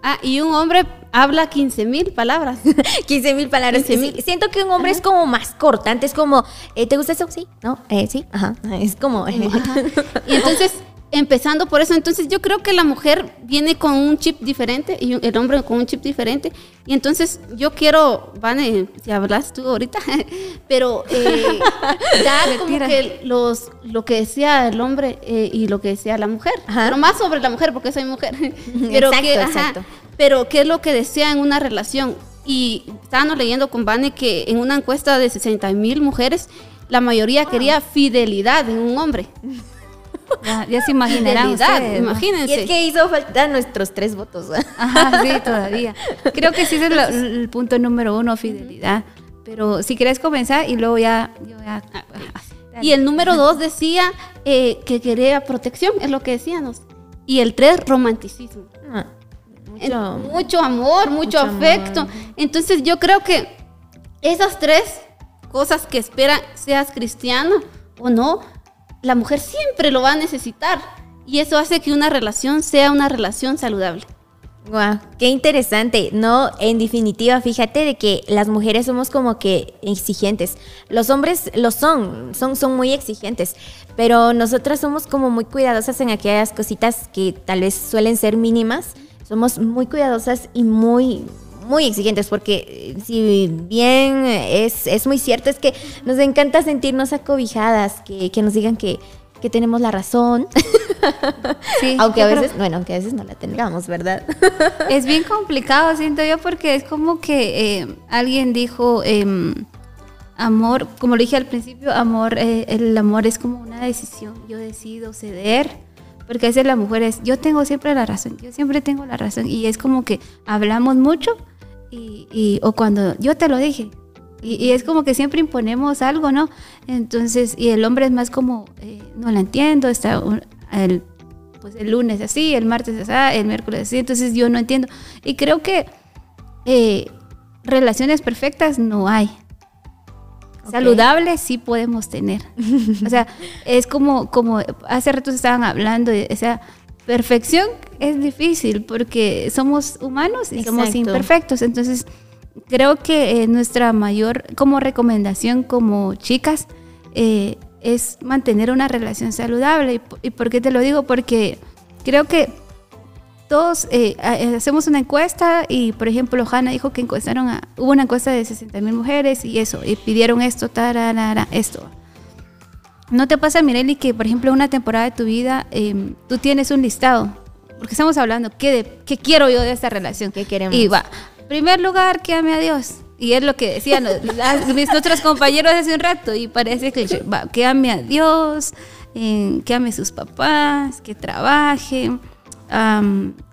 Ah, y un hombre habla 15 mil palabras. *laughs* 15 mil palabras. 15,000. Sí, Siento que un hombre es como más cortante, es como, eh, ¿te gusta eso? Sí, ¿no? Eh, sí, ajá. *laughs* Es como... Y entonces, empezando por eso, entonces yo creo que la mujer viene con un chip diferente y el hombre con un chip diferente. Y entonces yo quiero, Vane, si hablas tú ahorita, *laughs* pero eh, *laughs* dar como que los, lo que decía el hombre eh, y lo que decía la mujer. Ajá. Pero más sobre la mujer, porque soy mujer. *laughs* pero Exacto, que, ajá, exacto. pero qué es lo que desea en una relación. Y estábamos leyendo con Vane que en una encuesta de 60 mil mujeres, la mayoría quería fidelidad en un hombre. Ya, ya se imaginarán Fidelidad, ustedes, ¿no? Y imagínense. es que hizo falta nuestros tres votos. Ajá, sí, todavía. Creo que sí es lo- el punto número uno, fidelidad. Pero si quieres comenzar y luego ya... yo ya- Ah, Y el número dos decía eh, que quería protección, es lo que decíamos. Y el tres, romanticismo. Ah, Mucho. mucho amor, mucho, Mucho amor. afecto. Entonces yo creo que esas tres cosas que espera, seas cristiano o no, la mujer siempre lo va a necesitar. Y eso hace que una relación sea una relación saludable. Guau, qué interesante. No, en definitiva, fíjate de que las mujeres somos como que exigentes. Los hombres lo son, son, son muy exigentes. Pero nosotras somos como muy cuidadosas en aquellas cositas que tal vez suelen ser mínimas. Somos muy cuidadosas y muy, muy exigentes porque eh, si bien es, es muy cierto, es que nos encanta sentirnos acobijadas, que, que nos digan que, que tenemos la razón. *laughs* Sí, aunque a veces, bueno, aunque a veces no la tengamos, ¿verdad? *laughs* Es bien complicado, siento yo, porque es como que eh, alguien dijo, em, amor, como lo dije al principio, amor, eh, el amor es como una decisión. Yo decido ceder, porque a veces la mujer es, yo tengo siempre la razón, yo siempre tengo la razón. Y es como que hablamos mucho, y, y- o cuando yo te lo dije. Y, y es como que siempre imponemos algo, ¿no? Entonces, y el hombre es más como, eh, no la entiendo, está un- el, pues el lunes así, el martes así, el miércoles así, entonces yo no entiendo. Y creo que eh, relaciones perfectas no hay. Saludables sí podemos tener. o sea, es como, como hace rato estaban hablando, o sea, perfección es difícil porque somos humanos y somos imperfectos. Entonces, creo que eh, nuestra mayor como recomendación como chicas eh, es mantener una relación saludable. ¿Y, ¿Y por qué te lo digo? Porque creo que todos eh, hacemos una encuesta y, por ejemplo, Hanna dijo que encuestaron a, hubo una encuesta de 60 mil mujeres y eso, y pidieron esto, tararara, esto. ¿No te pasa, Mireli, que, por ejemplo, una temporada de tu vida em, tú tienes un listado? Porque estamos hablando, ¿qué, de, qué quiero yo de esta relación? ¿Qué queremos? Y va, primer lugar, que ame a Dios. Y es lo que decían los- *laughs* las- mis nuestros compañeros hace un rato, y parece que va, que ame a Dios, eh, que ame a sus papás, que trabaje,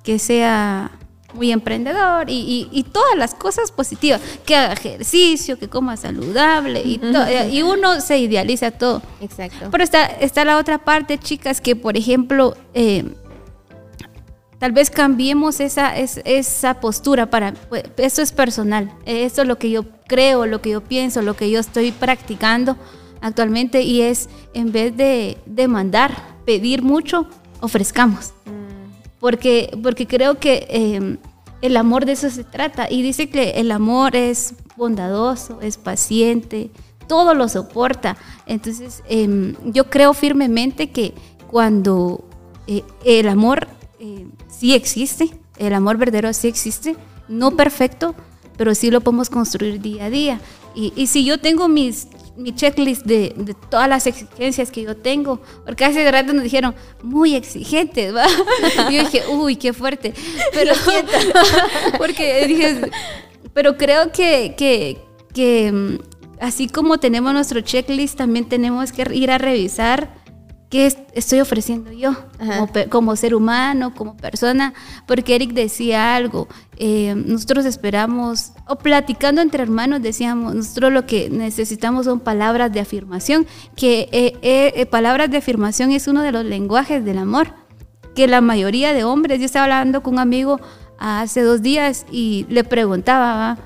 que sea muy emprendedor y, y- y todas las cosas positivas, que haga ejercicio, que coma saludable y, to- y uno se idealiza todo. Exacto. Pero está, está la otra parte, chicas, que por ejemplo, eh, tal vez cambiemos esa, es- esa postura para, pues, esto es personal, eh, esto es lo que yo creo, lo que yo pienso, lo que yo estoy practicando actualmente y es en vez de demandar, pedir mucho, ofrezcamos. Porque, porque creo que eh, el amor de eso se trata. Y dice que el amor es bondadoso, es paciente, todo lo soporta. Entonces, em, yo creo firmemente que cuando eh, el amor eh, sí existe, el amor verdadero sí existe, no perfecto, pero sí lo podemos construir día a día. Y, y si yo tengo mis, mi checklist de, de todas las exigencias que yo tengo, porque hace rato nos dijeron, muy exigentes, ¿va? Y *laughs* yo dije, uy, qué fuerte. Pero *laughs* *laughs* porque dije, pero creo que, que, que mm, así como tenemos nuestro checklist, también tenemos que ir a revisar qué es- estoy ofreciendo yo como, ser humano, como persona, porque Eric decía algo, eh, nosotros esperamos, o platicando entre hermanos decíamos, nosotros lo que necesitamos son palabras de afirmación, que eh, eh, palabras de afirmación es uno de los lenguajes del amor, que la mayoría de hombres, yo estaba hablando con un amigo hace dos días y le preguntaba,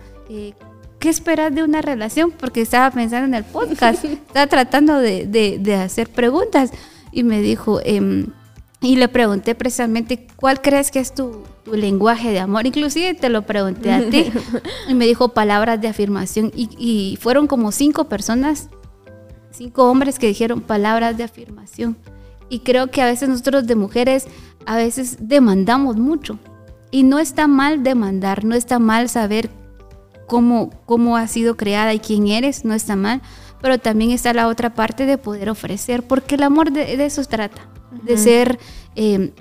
¿qué esperas de una relación? Porque estaba pensando en el podcast, *laughs* estaba tratando de, de- de hacer preguntas y me dijo, em, y le pregunté precisamente, ¿cuál crees que es tu, tu lenguaje de amor? Inclusive te lo pregunté a ti *laughs* y me dijo palabras de afirmación y, y fueron como cinco personas, cinco hombres que dijeron palabras de afirmación. Y creo que a veces nosotros de mujeres a veces demandamos mucho. Y no está mal demandar, no está mal saber cómo, cómo has sido creada y quién eres, no está mal, pero también está la otra parte de poder ofrecer, porque el amor de, de eso trata, de ser eh,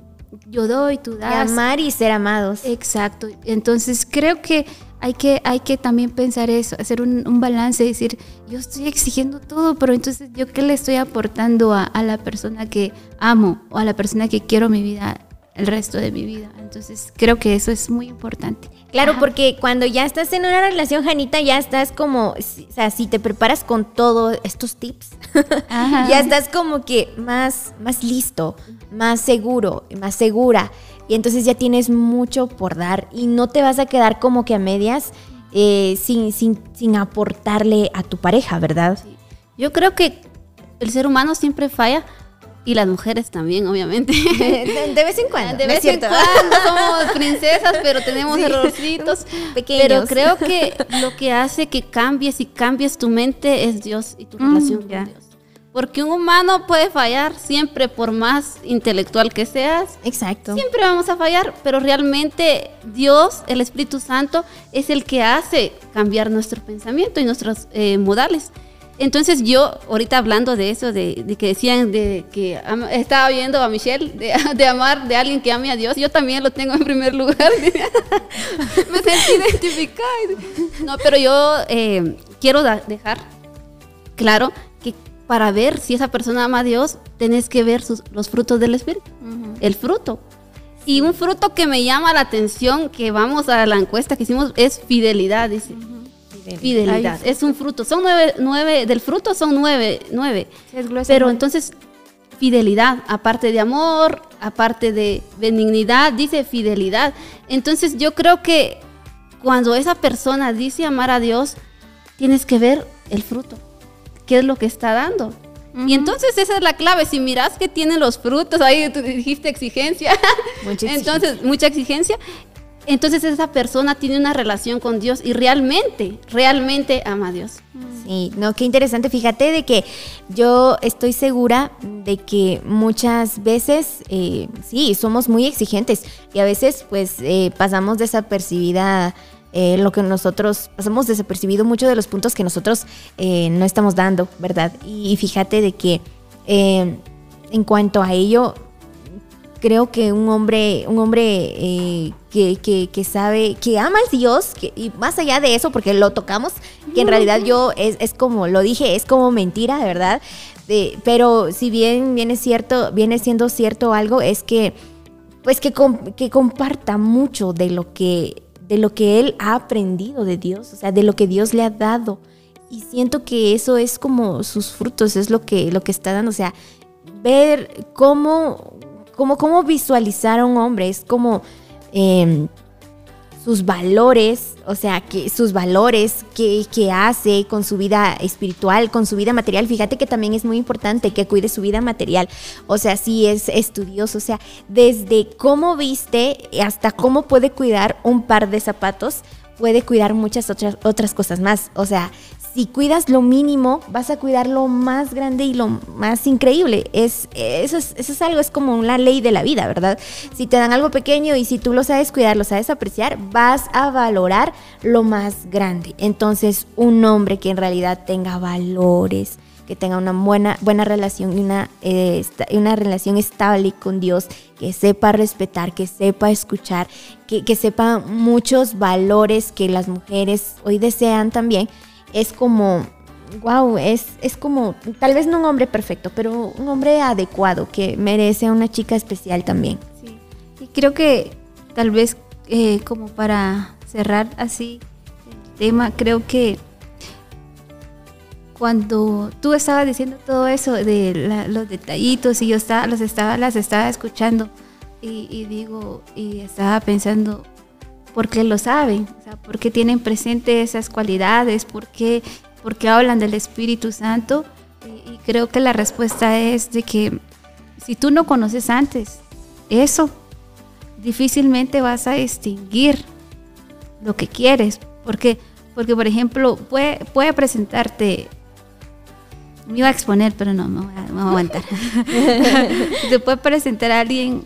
yo doy, tú De das. amar y ser amados. Exacto. Entonces creo que hay que, hay que también pensar eso, hacer un, un balance, decir, yo estoy exigiendo todo, pero entonces yo qué le estoy aportando a, a la persona que amo o a la persona que quiero mi vida, el resto de mi vida. Entonces creo que eso es muy importante. Claro, porque cuando ya estás en una relación, Janita, ya estás como, o sea, si te preparas con todos estos tips, *laughs* ya estás como que más, más listo, más seguro, más segura. Y entonces ya tienes mucho por dar y no te vas a quedar como que a medias eh, sin, sin, sin aportarle a tu pareja, ¿verdad? Yo creo que el ser humano siempre falla Y las mujeres también, obviamente. De, *laughs* de vez en cuando. De ¿no es vez en cuando *laughs* somos princesas, pero tenemos Sí. errorcitos. *laughs* Pequeños. Pero creo que lo que hace que cambies y cambies tu mente es Dios y tu Mm, relación ya. con Dios. Porque un humano puede fallar siempre, por más intelectual que seas. Exacto. Siempre vamos a fallar, pero realmente Dios, el Espíritu Santo, es el que hace cambiar nuestro pensamiento y nuestros eh, modales. Entonces yo, ahorita hablando de eso, de, de que decían de que estaba viendo a Michelle, de, *laughs* de amar de alguien que ame a Dios, yo también lo tengo en primer lugar. *laughs* Me sentí identificada. No, pero yo eh, quiero dejar claro que para ver si esa persona ama a Dios, tenés que ver sus- los frutos del Espíritu. El fruto. Y un fruto que me llama la atención, que vamos a la encuesta que hicimos, es fidelidad, dice. Fidelidad. Es un fruto. Son nueve, nueve, del fruto son nueve, nueve. Pero entonces, fidelidad, aparte de amor, aparte de benignidad, dice fidelidad. Entonces yo creo que cuando esa persona dice amar a Dios, tienes que ver el fruto. ¿Qué es lo que está dando? Y entonces esa es la clave. Si miras que tienen los frutos, ahí tú dijiste exigencia. Mucha *laughs* exigencia. entonces, mucha exigencia. Entonces esa persona tiene una relación con Dios y realmente, realmente ama a Dios. Sí, no, qué interesante. Fíjate de que yo estoy segura de que muchas veces, eh, sí, somos muy exigentes y a veces pues eh, pasamos desapercibida eh, lo que nosotros, pasamos desapercibido muchos de los puntos que nosotros eh, no estamos dando, ¿verdad? Y, fíjate de que en cuanto a ello, creo que un hombre, un hombre eh, que, que- que sabe, que ama al Dios, que, y más allá de eso, porque lo tocamos, que en realidad yo es, es como, lo dije, es como mentira, de verdad. De- pero si bien viene cierto, viene siendo cierto algo, es que pues que, que comparta mucho de lo que de lo que él ha aprendido de Dios, o sea, de lo que Dios le ha dado. Y siento que eso es como sus frutos, es lo que, lo que está dando. O sea, ver cómo, cómo, cómo visualizar a un hombre, es como em, sus valores, o sea, que sus valores que, que hace con su vida espiritual, con su vida material. Fíjate que también es muy importante que cuide su vida material. O sea, si es estudioso, o sea, desde cómo viste hasta cómo puede cuidar un par de zapatos, puede cuidar muchas otras, otras cosas más. O sea, si cuidas lo mínimo, vas a cuidar lo más grande y lo más increíble. Es, eso, es, eso es algo, es como una ley de la vida, ¿verdad? Si te dan algo pequeño y si tú lo sabes cuidar, lo sabes apreciar, vas a valorar lo más grande. Entonces, un hombre que en realidad tenga valores, que tenga una buena, buena relación y una, eh, una relación estable con Dios, que sepa respetar, que sepa escuchar, que, que sepa muchos valores que las mujeres hoy desean también, es como, wow, es, es como, tal vez no un hombre perfecto, pero un hombre adecuado que merece una chica especial también. Sí. Y creo que tal vez eh, como para cerrar así el tema, creo que cuando tú estabas diciendo todo eso de los detallitos y yo estaba, los estaba, las estaba escuchando y, y digo, y estaba pensando, ¿por qué lo saben? O sea, ¿por qué tienen presente esas cualidades? ¿Por qué, por qué hablan del Espíritu Santo? Y, creo que la respuesta es de que si tú no conoces antes eso, difícilmente vas a distinguir lo que quieres. Porque, porque por ejemplo, puede, puede presentarte. Me iba a exponer, pero no, me voy a, aguantar. *laughs* Te puede presentar a alguien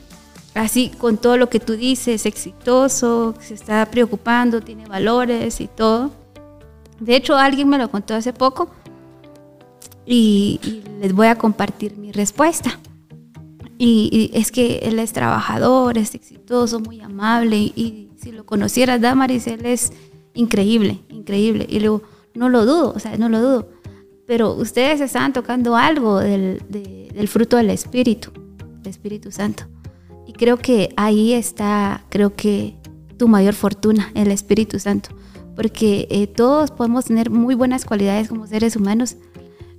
así, con todo lo que tú dices, exitoso, se está preocupando, tiene valores y todo. De hecho, alguien me lo contó hace poco y, les voy a compartir mi respuesta. Y, es que él es trabajador, es exitoso, muy amable. Y, si lo conocieras, Damaris, él es increíble, increíble. Y luego, no lo dudo, o sea, no lo dudo. Pero ustedes estaban tocando algo del, de- del fruto del Espíritu, del Espíritu Santo. Y creo que ahí está, creo que tu mayor fortuna, el Espíritu Santo. Porque eh, todos podemos tener muy buenas cualidades como seres humanos,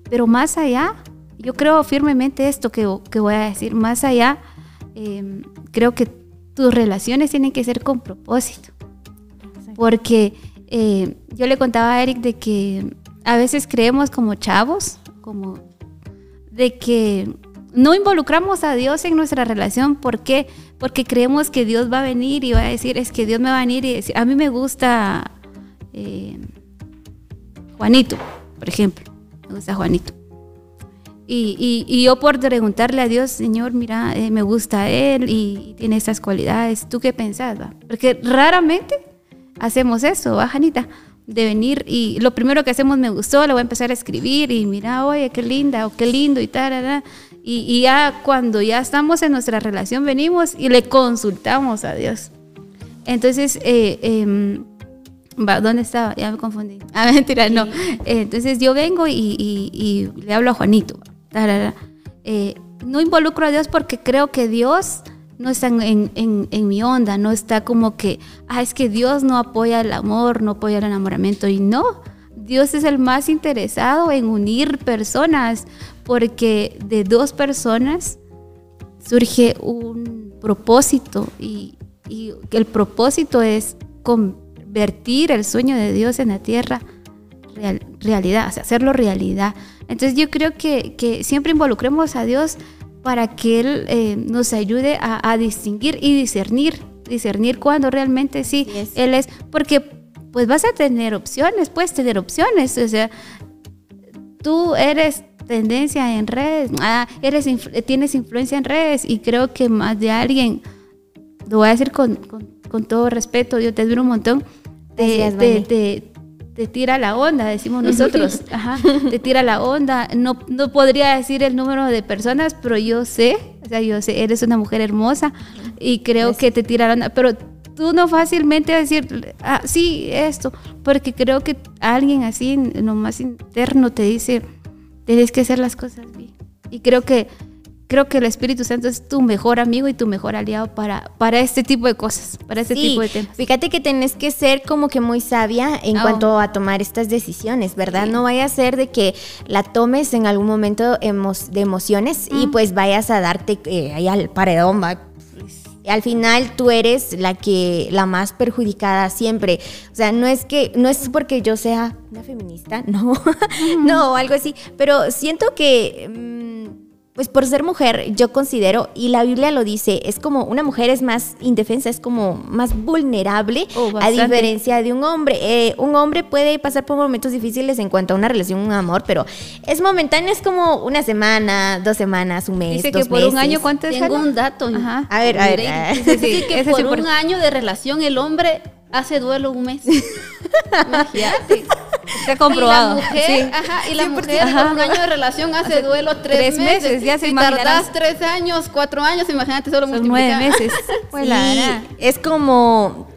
pero más allá, yo creo firmemente esto que, que voy a decir, más allá, eh, creo que tus relaciones tienen que ser con propósito. Porque eh, yo le contaba a Eric de que a veces creemos como chavos, como de que no involucramos a Dios en nuestra relación. ¿Por qué? Porque creemos que Dios va a venir y va a decir, es que Dios me va a venir y decir, a mí me gusta eh, Juanito, por ejemplo. Me gusta Juanito. Y, yo por preguntarle a Dios, Señor, mira, eh, me gusta él y tiene estas cualidades. ¿Tú qué pensás? va? Porque raramente hacemos eso, ¿va, Janita? De venir y lo primero que hacemos me gustó, le voy a empezar a escribir y mira, oye, qué linda o qué lindo y tal, y, y ya cuando ya estamos en nuestra relación venimos y le consultamos a Dios. Entonces, eh, va, ¿dónde estaba? Ya me confundí. *laughs* Ah, mentira, no. Eh, entonces yo vengo y, y- y le hablo a Juanito. Eh, no involucro a Dios porque creo que Dios no está en, en- en- en mi onda, no está como que, ah, es que Dios no apoya el amor, no apoya el enamoramiento. Y no, Dios es el más interesado en unir personas porque de dos personas surge un propósito y, y el propósito es convertir el sueño de Dios en la tierra real- realidad, o sea, hacerlo realidad. Entonces yo creo que, que siempre involucremos a Dios para que Él eh, nos ayude a, a distinguir y discernir, discernir cuando realmente sí. Él es, porque pues vas a tener opciones, puedes tener opciones, o sea, tú eres tendencia en redes, ah, eres tienes influencia en redes y creo que más de alguien, lo voy a decir con, con- con todo respeto, yo te admiro un montón, te, te- te tira la onda, decimos *laughs* nosotros, Ajá, te tira la onda, no, no podría decir el número de personas, pero yo sé, o sea, yo sé, eres una mujer hermosa y creo que te tira la onda, pero tú no fácilmente decir, ah, sí, esto, porque creo que alguien así, en lo más interno, te dice, tienes que hacer las cosas bien. Y creo que, creo que el Espíritu Santo es tu mejor amigo y tu mejor aliado para, para este tipo de cosas, para este Sí, tipo de temas. Fíjate que tenés que ser como que muy sabia en Ah, cuanto a tomar estas decisiones, ¿verdad? No vaya a ser de que la tomes en algún momento emo- de emociones y pues vayas a darte eh, ahí al paredón, va. Al final tú eres la que la más perjudicada siempre. O sea, no es que no es porque yo sea una feminista, *laughs* no, no, algo así. Pero siento que mm, pues por ser mujer, yo considero, y la Biblia lo dice, es como una mujer es más indefensa, es como más vulnerable Oh, a diferencia de un hombre. Eh, un hombre puede pasar por momentos difíciles en cuanto a una relación, un amor, pero es momentáneo, es como una semana, dos semanas, un mes. Dice que por un año, ¿cuánto es? Tengo un dato. Ajá. A ver, a ver. Mireille. *laughs* Sí, sí, Dice que por sí, un por- año de relación el hombre hace duelo un mes. *laughs* Imagínate. Está comprobado. Y la mujer, Sí. ajá, y la 100%. mujer Ajá. con un año de relación hace duelo tres, tres meses, meses. ya se si tardas tres años, cuatro años, imagínate solo Son nueve meses. *laughs* Pues Sí, es como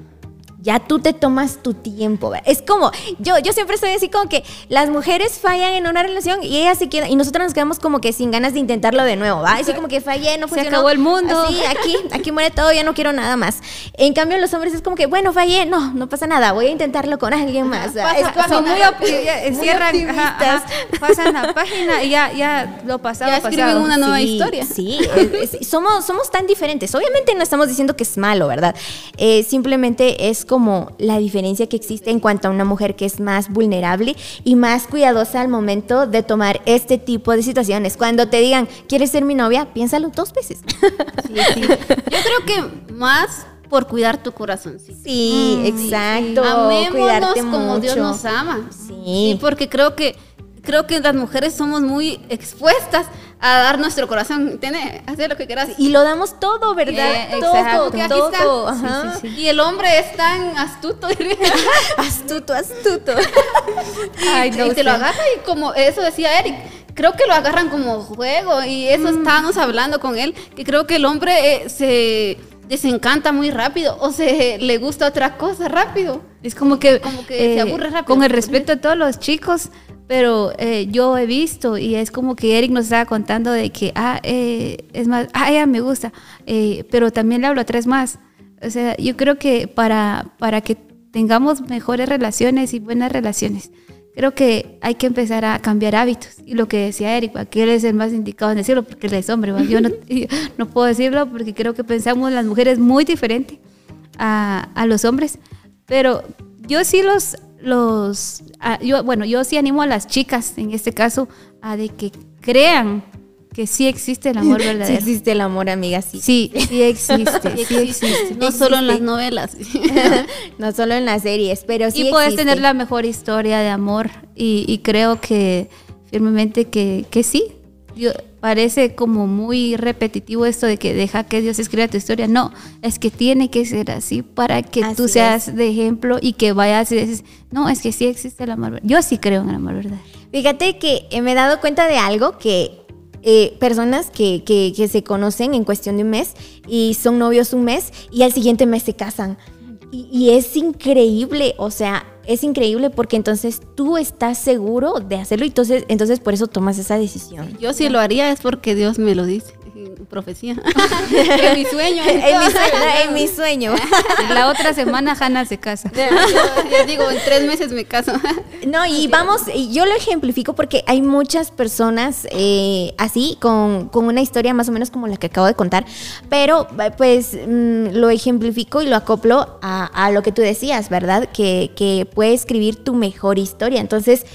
ya tú te tomas tu tiempo. ¿verdad? Es como, yo, yo siempre estoy así como que las mujeres fallan en una relación y ellas se quedan, y nosotros nos quedamos como que sin ganas de intentarlo de nuevo, ¿va? Así como que fallé, no Se funcionó. acabó el mundo. Así, aquí, aquí muere todo, ya no quiero nada más. En cambio, los hombres es como que, bueno, fallé, no, no pasa nada, voy a intentarlo con alguien más. Pasa Es- página. Son muy, cierran, ajá, ajá, pasan la página y ya, ya lo pasado, Ya escriben pasado. una nueva Sí, historia. Sí, es- es- somos, somos tan diferentes. Obviamente no estamos diciendo que es malo, ¿verdad? Eh, simplemente es como la diferencia que existe en cuanto a una mujer que es más vulnerable y más cuidadosa al momento de tomar este tipo de situaciones. Cuando te digan, ¿quieres ser mi novia? Piénsalo dos veces. Sí, sí. Yo creo que más por cuidar tu corazón. Sí. Sí, exacto. Amémonos cuidarte como Dios nos ama. Sí. porque creo que creo que las mujeres somos muy expuestas a dar nuestro corazón, tener, hacer lo que quieras. Y lo damos todo, ¿verdad? Eh, todo, exacto. Que aquí todo. está. Ajá. Y el hombre es tan astuto. *laughs* Astuto, astuto. *laughs* Ay, y no te lo agarra y como eso decía Eric. Creo que lo agarran como juego y eso Mm. estábamos hablando con él, que creo que el hombre eh, se desencanta muy rápido o se le gusta otra cosa rápido. Es como que, Como que se aburre rápido. Con el respeto a todos los chicos, pero eh, yo he visto y es como que Eric nos estaba contando de que, ah, eh, es más, ah, ella me gusta, eh, pero también le hablo a tres más. O sea, yo creo que para, para que tengamos mejores relaciones y buenas relaciones, creo que hay que empezar a cambiar hábitos. Y lo que decía Eric, que él es el más indicado en decirlo porque él es hombre. ¿va? Yo no, *laughs* no puedo decirlo porque creo que pensamos las mujeres muy diferente a, a los hombres. Pero yo sí los, los a- yo, bueno, yo sí animo a las chicas, en este caso, a de que crean que sí existe el amor *laughs* Sí verdadero. existe el amor, amiga, sí. Sí, sí existe, sí existe. No solo en las novelas. *laughs* no solo en las series, pero sí y puedes existe. tener la mejor historia de amor y, y creo que firmemente que, que sí. Parece como muy repetitivo esto de que deja que Dios escriba tu historia. No, es que tiene que ser así para que tú seas de ejemplo y que vayas y dices, no, es que sí existe el amor. verdadero". Yo sí creo en el amor verdadero. Fíjate que eh, me he dado cuenta de algo que eh, personas que, que- que se conocen en cuestión de un mes y son novios un mes y al siguiente mes se casan. Y, y es increíble, o sea, es increíble porque entonces tú estás seguro de hacerlo y entonces, entonces por eso tomas esa decisión. Yo si lo haría es porque Dios me lo dice. Profecía. *laughs* en mi sueño. en, mi sueño, en mi sueño. *laughs* La otra semana Hannah se casa. Yo, yo digo, en tres meses me caso. *laughs* No, y vamos, yo lo ejemplifico porque hay muchas personas eh, así, con, con una historia más o menos como la que acabo de contar, pero eh, pues mm, lo ejemplifico y lo acoplo a, a lo que tú decías, ¿verdad? Que, que puede escribir tu mejor historia. Entonces,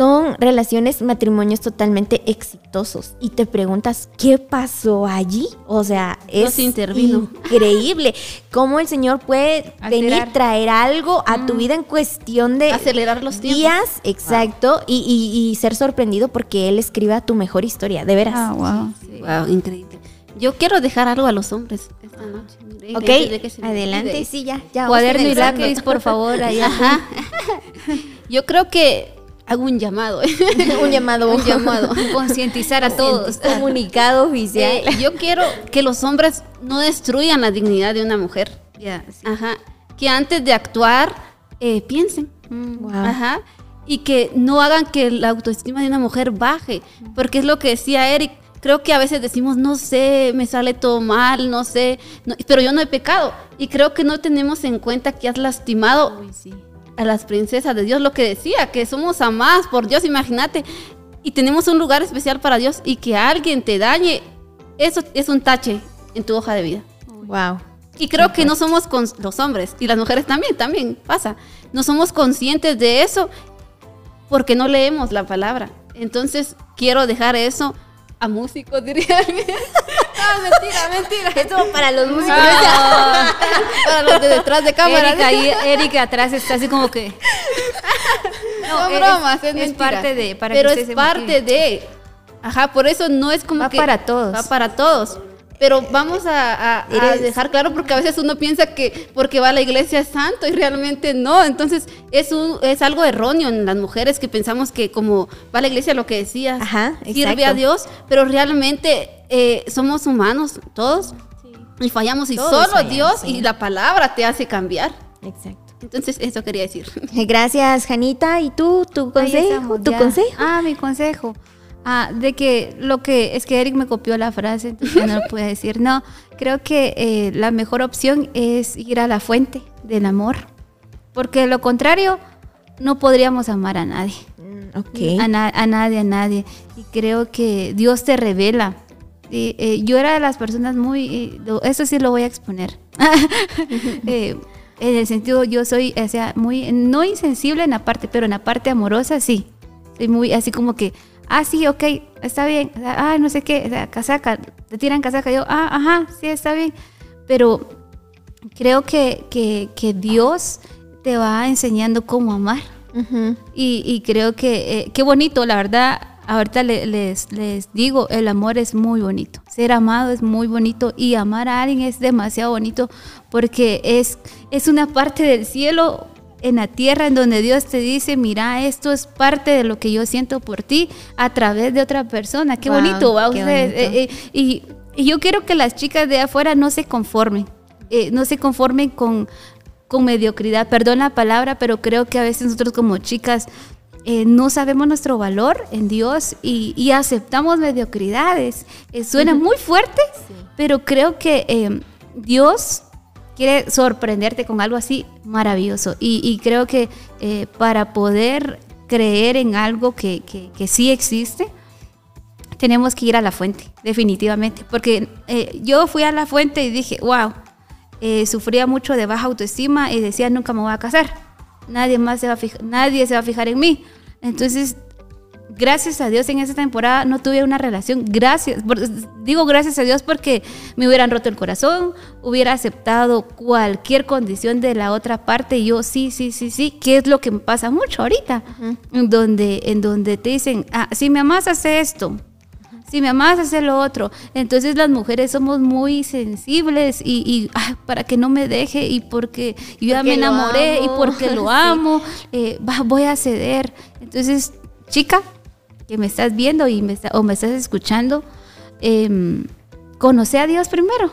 son relaciones, matrimonios totalmente exitosos. Y te preguntas, ¿qué pasó allí? O sea, es increíble cómo el Señor puede venir, Alterar. traer algo a tu vida en cuestión de Acelerar los tiempos. días, exacto, y, y- y ser sorprendido porque Él escriba tu mejor historia, de veras. Ah, wow. Wow, increíble. Yo quiero dejar algo a los hombres esta noche. Mire, ok, que se adelante, sí, ya, ya. Cuaderno y lápiz, por favor, ahí. *laughs* Ajá. Yo creo que hago un llamado. *laughs* *laughs* Un llamado, un llamado. Concientizar a todos. Comunicado oficial. Eh, yo quiero que los hombres no destruyan la dignidad de una mujer. Ya, sí. Ajá. Que antes de actuar eh, piensen. Wow. Ajá. Y que no hagan que la autoestima de una mujer baje. Porque es lo que decía Eric. Creo que a veces decimos, no sé, me sale todo mal, no sé, no- pero yo no he pecado. Y creo que no tenemos en cuenta que has lastimado a las princesas de Dios, lo que decía, que somos amadas por Dios, imagínate. Y tenemos un lugar especial para Dios y que alguien te dañe, eso es un tache en tu hoja de vida. Wow. Y creo que no somos con los hombres y las mujeres también, también pasa. No somos conscientes de eso porque no leemos la palabra. Entonces quiero dejar eso a músicos, *laughs* diría. No, mentira, mentira. Esto para los músicos. *laughs* Para los de detrás de cámara. Erika, ahí, Erika atrás está así como que. No, es- bromas, es, es parte de- para Pero que es parte de. Ajá, por eso no es como Va que. para todos. Va para todos. Pero vamos a, a- a Eres- dejar claro porque a veces uno piensa que porque va a la iglesia es santo y realmente no. Entonces es, un, es algo erróneo en las mujeres que pensamos que como va a la iglesia lo que decías, Ajá, sirve a Dios, pero realmente eh, somos humanos todos y fallamos y Todos solo Dios sí. y la palabra te hace cambiar. Exacto. Entonces eso quería decir. Gracias, Janita. ¿Y tú, tu consejo? estamos, ¿Tu ya. consejo? Ah, mi consejo. Ah, de que lo que es que Eric me copió la frase, entonces no lo pude decir. No, creo que eh, la mejor opción es ir a la fuente del amor, porque de lo contrario no podríamos amar a nadie, Mm, Ok. a, na- a nadie, a nadie. Y creo que Dios te revela. Y, eh, yo era de las personas muy, lo- eso sí lo voy a exponer. *laughs* Eh, en el sentido, yo soy, o sea, muy, no insensible en la parte, pero en la parte amorosa sí. Soy muy así como que, ah, sí, ok, está bien. Ah, no sé qué, casaca, te tiran casaca. Yo, ah, ajá, sí, está bien. Pero creo que, que, que Dios te va enseñando cómo amar. Y, y creo que eh, qué bonito, la verdad. Ahorita le- les, les digo, el amor es muy bonito. Ser amado es muy bonito y amar a alguien es demasiado bonito porque es, es una parte del cielo en la tierra en donde Dios te dice, mira, esto es parte de lo que yo siento por ti a través de otra persona. Qué Wow, bonito, ¿va? qué bonito. eh, eh, y, y yo quiero que las chicas de afuera no se conformen, eh, no se conformen con, con mediocridad, perdón la palabra, pero creo que a veces nosotros como chicas eh, no sabemos nuestro valor en Dios y, y aceptamos mediocridades. Eh, suena muy fuerte, pero creo que eh, Dios quiere sorprenderte con algo así maravilloso. Y, y creo que eh, para poder creer en algo que, que- que sí existe, tenemos que ir a la fuente, definitivamente. Porque eh, yo fui a la fuente y dije, wow, eh, sufría mucho de baja autoestima y decía, nunca me voy a casar. Nadie más se va a fijar, nadie se va a fijar en mí. Entonces, gracias a Dios en esa temporada no tuve una relación. Gracias, por- digo gracias a Dios porque me hubieran roto el corazón, hubiera aceptado cualquier condición de la otra parte. Y yo sí, sí, sí, sí, que es lo que me pasa mucho ahorita, en donde, en donde te dicen, ah, si me amas, hace esto. Si me amas, hace lo otro. Entonces las mujeres somos muy sensibles y, y, ay, para que no me deje y porque yo ya me enamoré y porque *laughs* lo Sí. amo, eh, va, voy a ceder. Entonces, chica, que me estás viendo y me o me estás escuchando, em, conoce a Dios primero.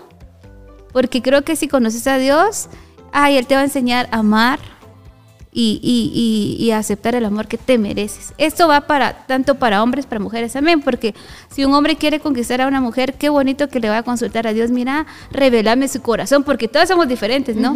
Porque creo que si conoces a Dios, ay, Él te va a enseñar a amar y, y- y- y aceptar el amor que te mereces. Esto va para tanto para hombres, para mujeres también, porque si un hombre quiere conquistar a una mujer, qué bonito que le va a consultar a Dios, mira, revelame su corazón, porque todos somos diferentes, ¿no?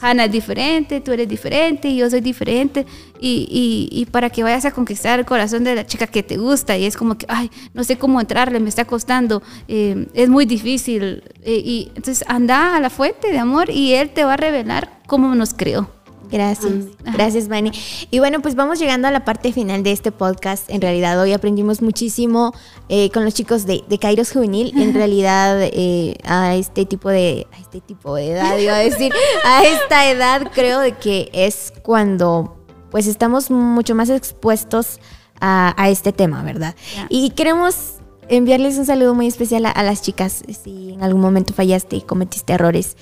Hanna es diferente, tú eres diferente, yo soy diferente, y, y- y para que vayas a conquistar el corazón de la chica que te gusta, y es como que, ay, no sé cómo entrarle, me está costando, eh, es muy difícil, eh, y entonces anda a la fuente de amor y Él te va a revelar cómo nos creó. Gracias, gracias, Vani. Y bueno, pues vamos llegando a la parte final de este podcast. En realidad, hoy aprendimos muchísimo eh, con los chicos de, de Kairos Juvenil. En *laughs* realidad, eh, a este tipo de, a este tipo de edad, iba a decir, a esta edad, creo de que es cuando, pues, estamos mucho más expuestos a, a este tema, ¿verdad? Y queremos enviarles un saludo muy especial a, a las chicas. Si en algún momento fallaste y cometiste errores,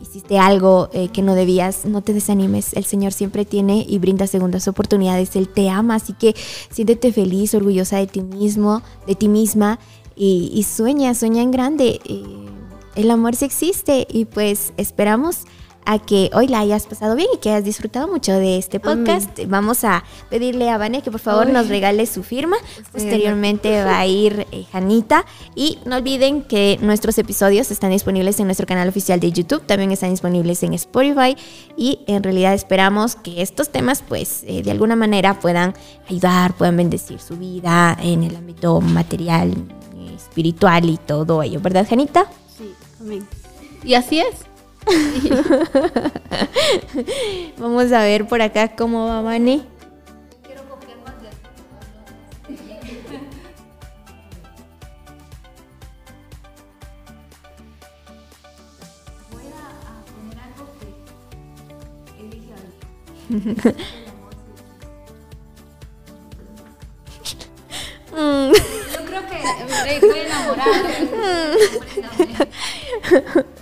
hiciste algo eh, que no debías, no te desanimes. El Señor siempre tiene y brinda segundas oportunidades. Él te ama, así que siéntete feliz, orgullosa de ti mismo, de ti misma y, y sueña, sueña en grande. El amor sí existe y pues esperamos a que hoy la hayas pasado bien y que hayas disfrutado mucho de este podcast. Vamos a pedirle a Vane que por favor nos regale su firma. Posteriormente va a ir eh, Janita. Y no olviden que nuestros episodios están disponibles en nuestro canal oficial de YouTube, también están disponibles en Spotify y en realidad esperamos que estos temas pues eh, de alguna manera puedan ayudar, puedan bendecir su vida en el ámbito material, eh, espiritual y todo ello, ¿verdad Janita? Sí, amén. Y así es. *laughs* Vamos a ver por acá cómo va Vane. Yo creo que estoy enamorada. *laughs*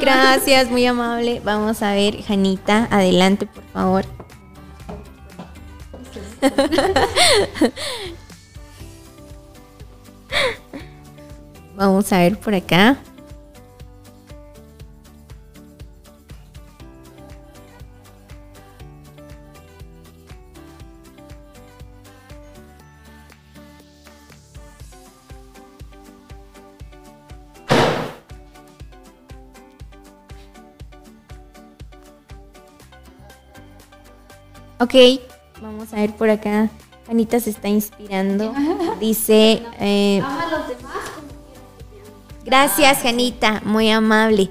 Gracias, muy amable. Vamos a ver, Janita, adelante, por favor. *laughs* Vamos a ver por acá. Ok, vamos a ver por acá. Anita se está inspirando. *laughs* Dice. eh, gracias, Janita, muy amable.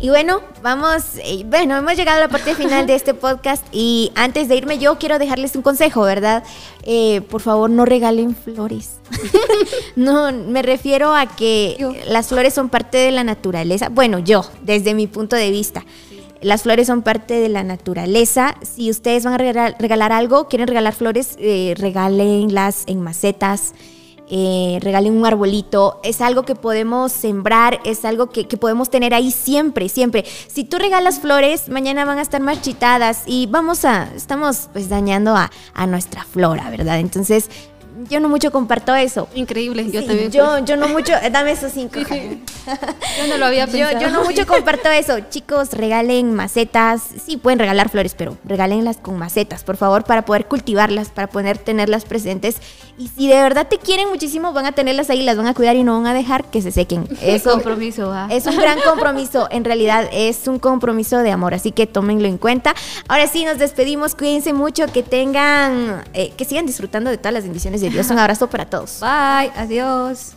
Y bueno, vamos, eh, bueno, hemos llegado a la parte final de este *laughs* podcast y antes de irme yo quiero dejarles un consejo, ¿verdad? Eh, por favor, no regalen flores. *laughs* no, me refiero a que Yo. las flores son parte de la naturaleza. Bueno, yo, desde mi punto de vista. Las flores son parte de la naturaleza. Si ustedes van a regalar, algo, quieren regalar flores, eh, regálenlas en macetas, eh, regalen un arbolito. Es algo que podemos sembrar, es algo que, podemos tener ahí siempre, siempre. Si tú regalas flores, mañana van a estar marchitadas y vamos a, estamos pues dañando a nuestra flora, ¿verdad? Entonces, yo no mucho comparto eso. Increíble, yo Sí, también. yo, yo no mucho, eh, dame esos cinco. *laughs* Yo no lo había Yo, pensado. yo no mucho comparto eso. Chicos, regalen macetas. Sí, pueden regalar flores, pero regálenlas con macetas, por favor, para poder cultivarlas, para poder tenerlas presentes. Y si de verdad te quieren muchísimo, van a tenerlas ahí, las van a cuidar y no van a dejar que se sequen. *laughs* Eso compromiso, va. es un gran compromiso. En realidad es un compromiso de amor, así que tómenlo en cuenta. Ahora sí, nos despedimos. Cuídense mucho, que tengan, eh, que sigan disfrutando de todas las bendiciones de Dios. Un abrazo para todos. Bye, adiós.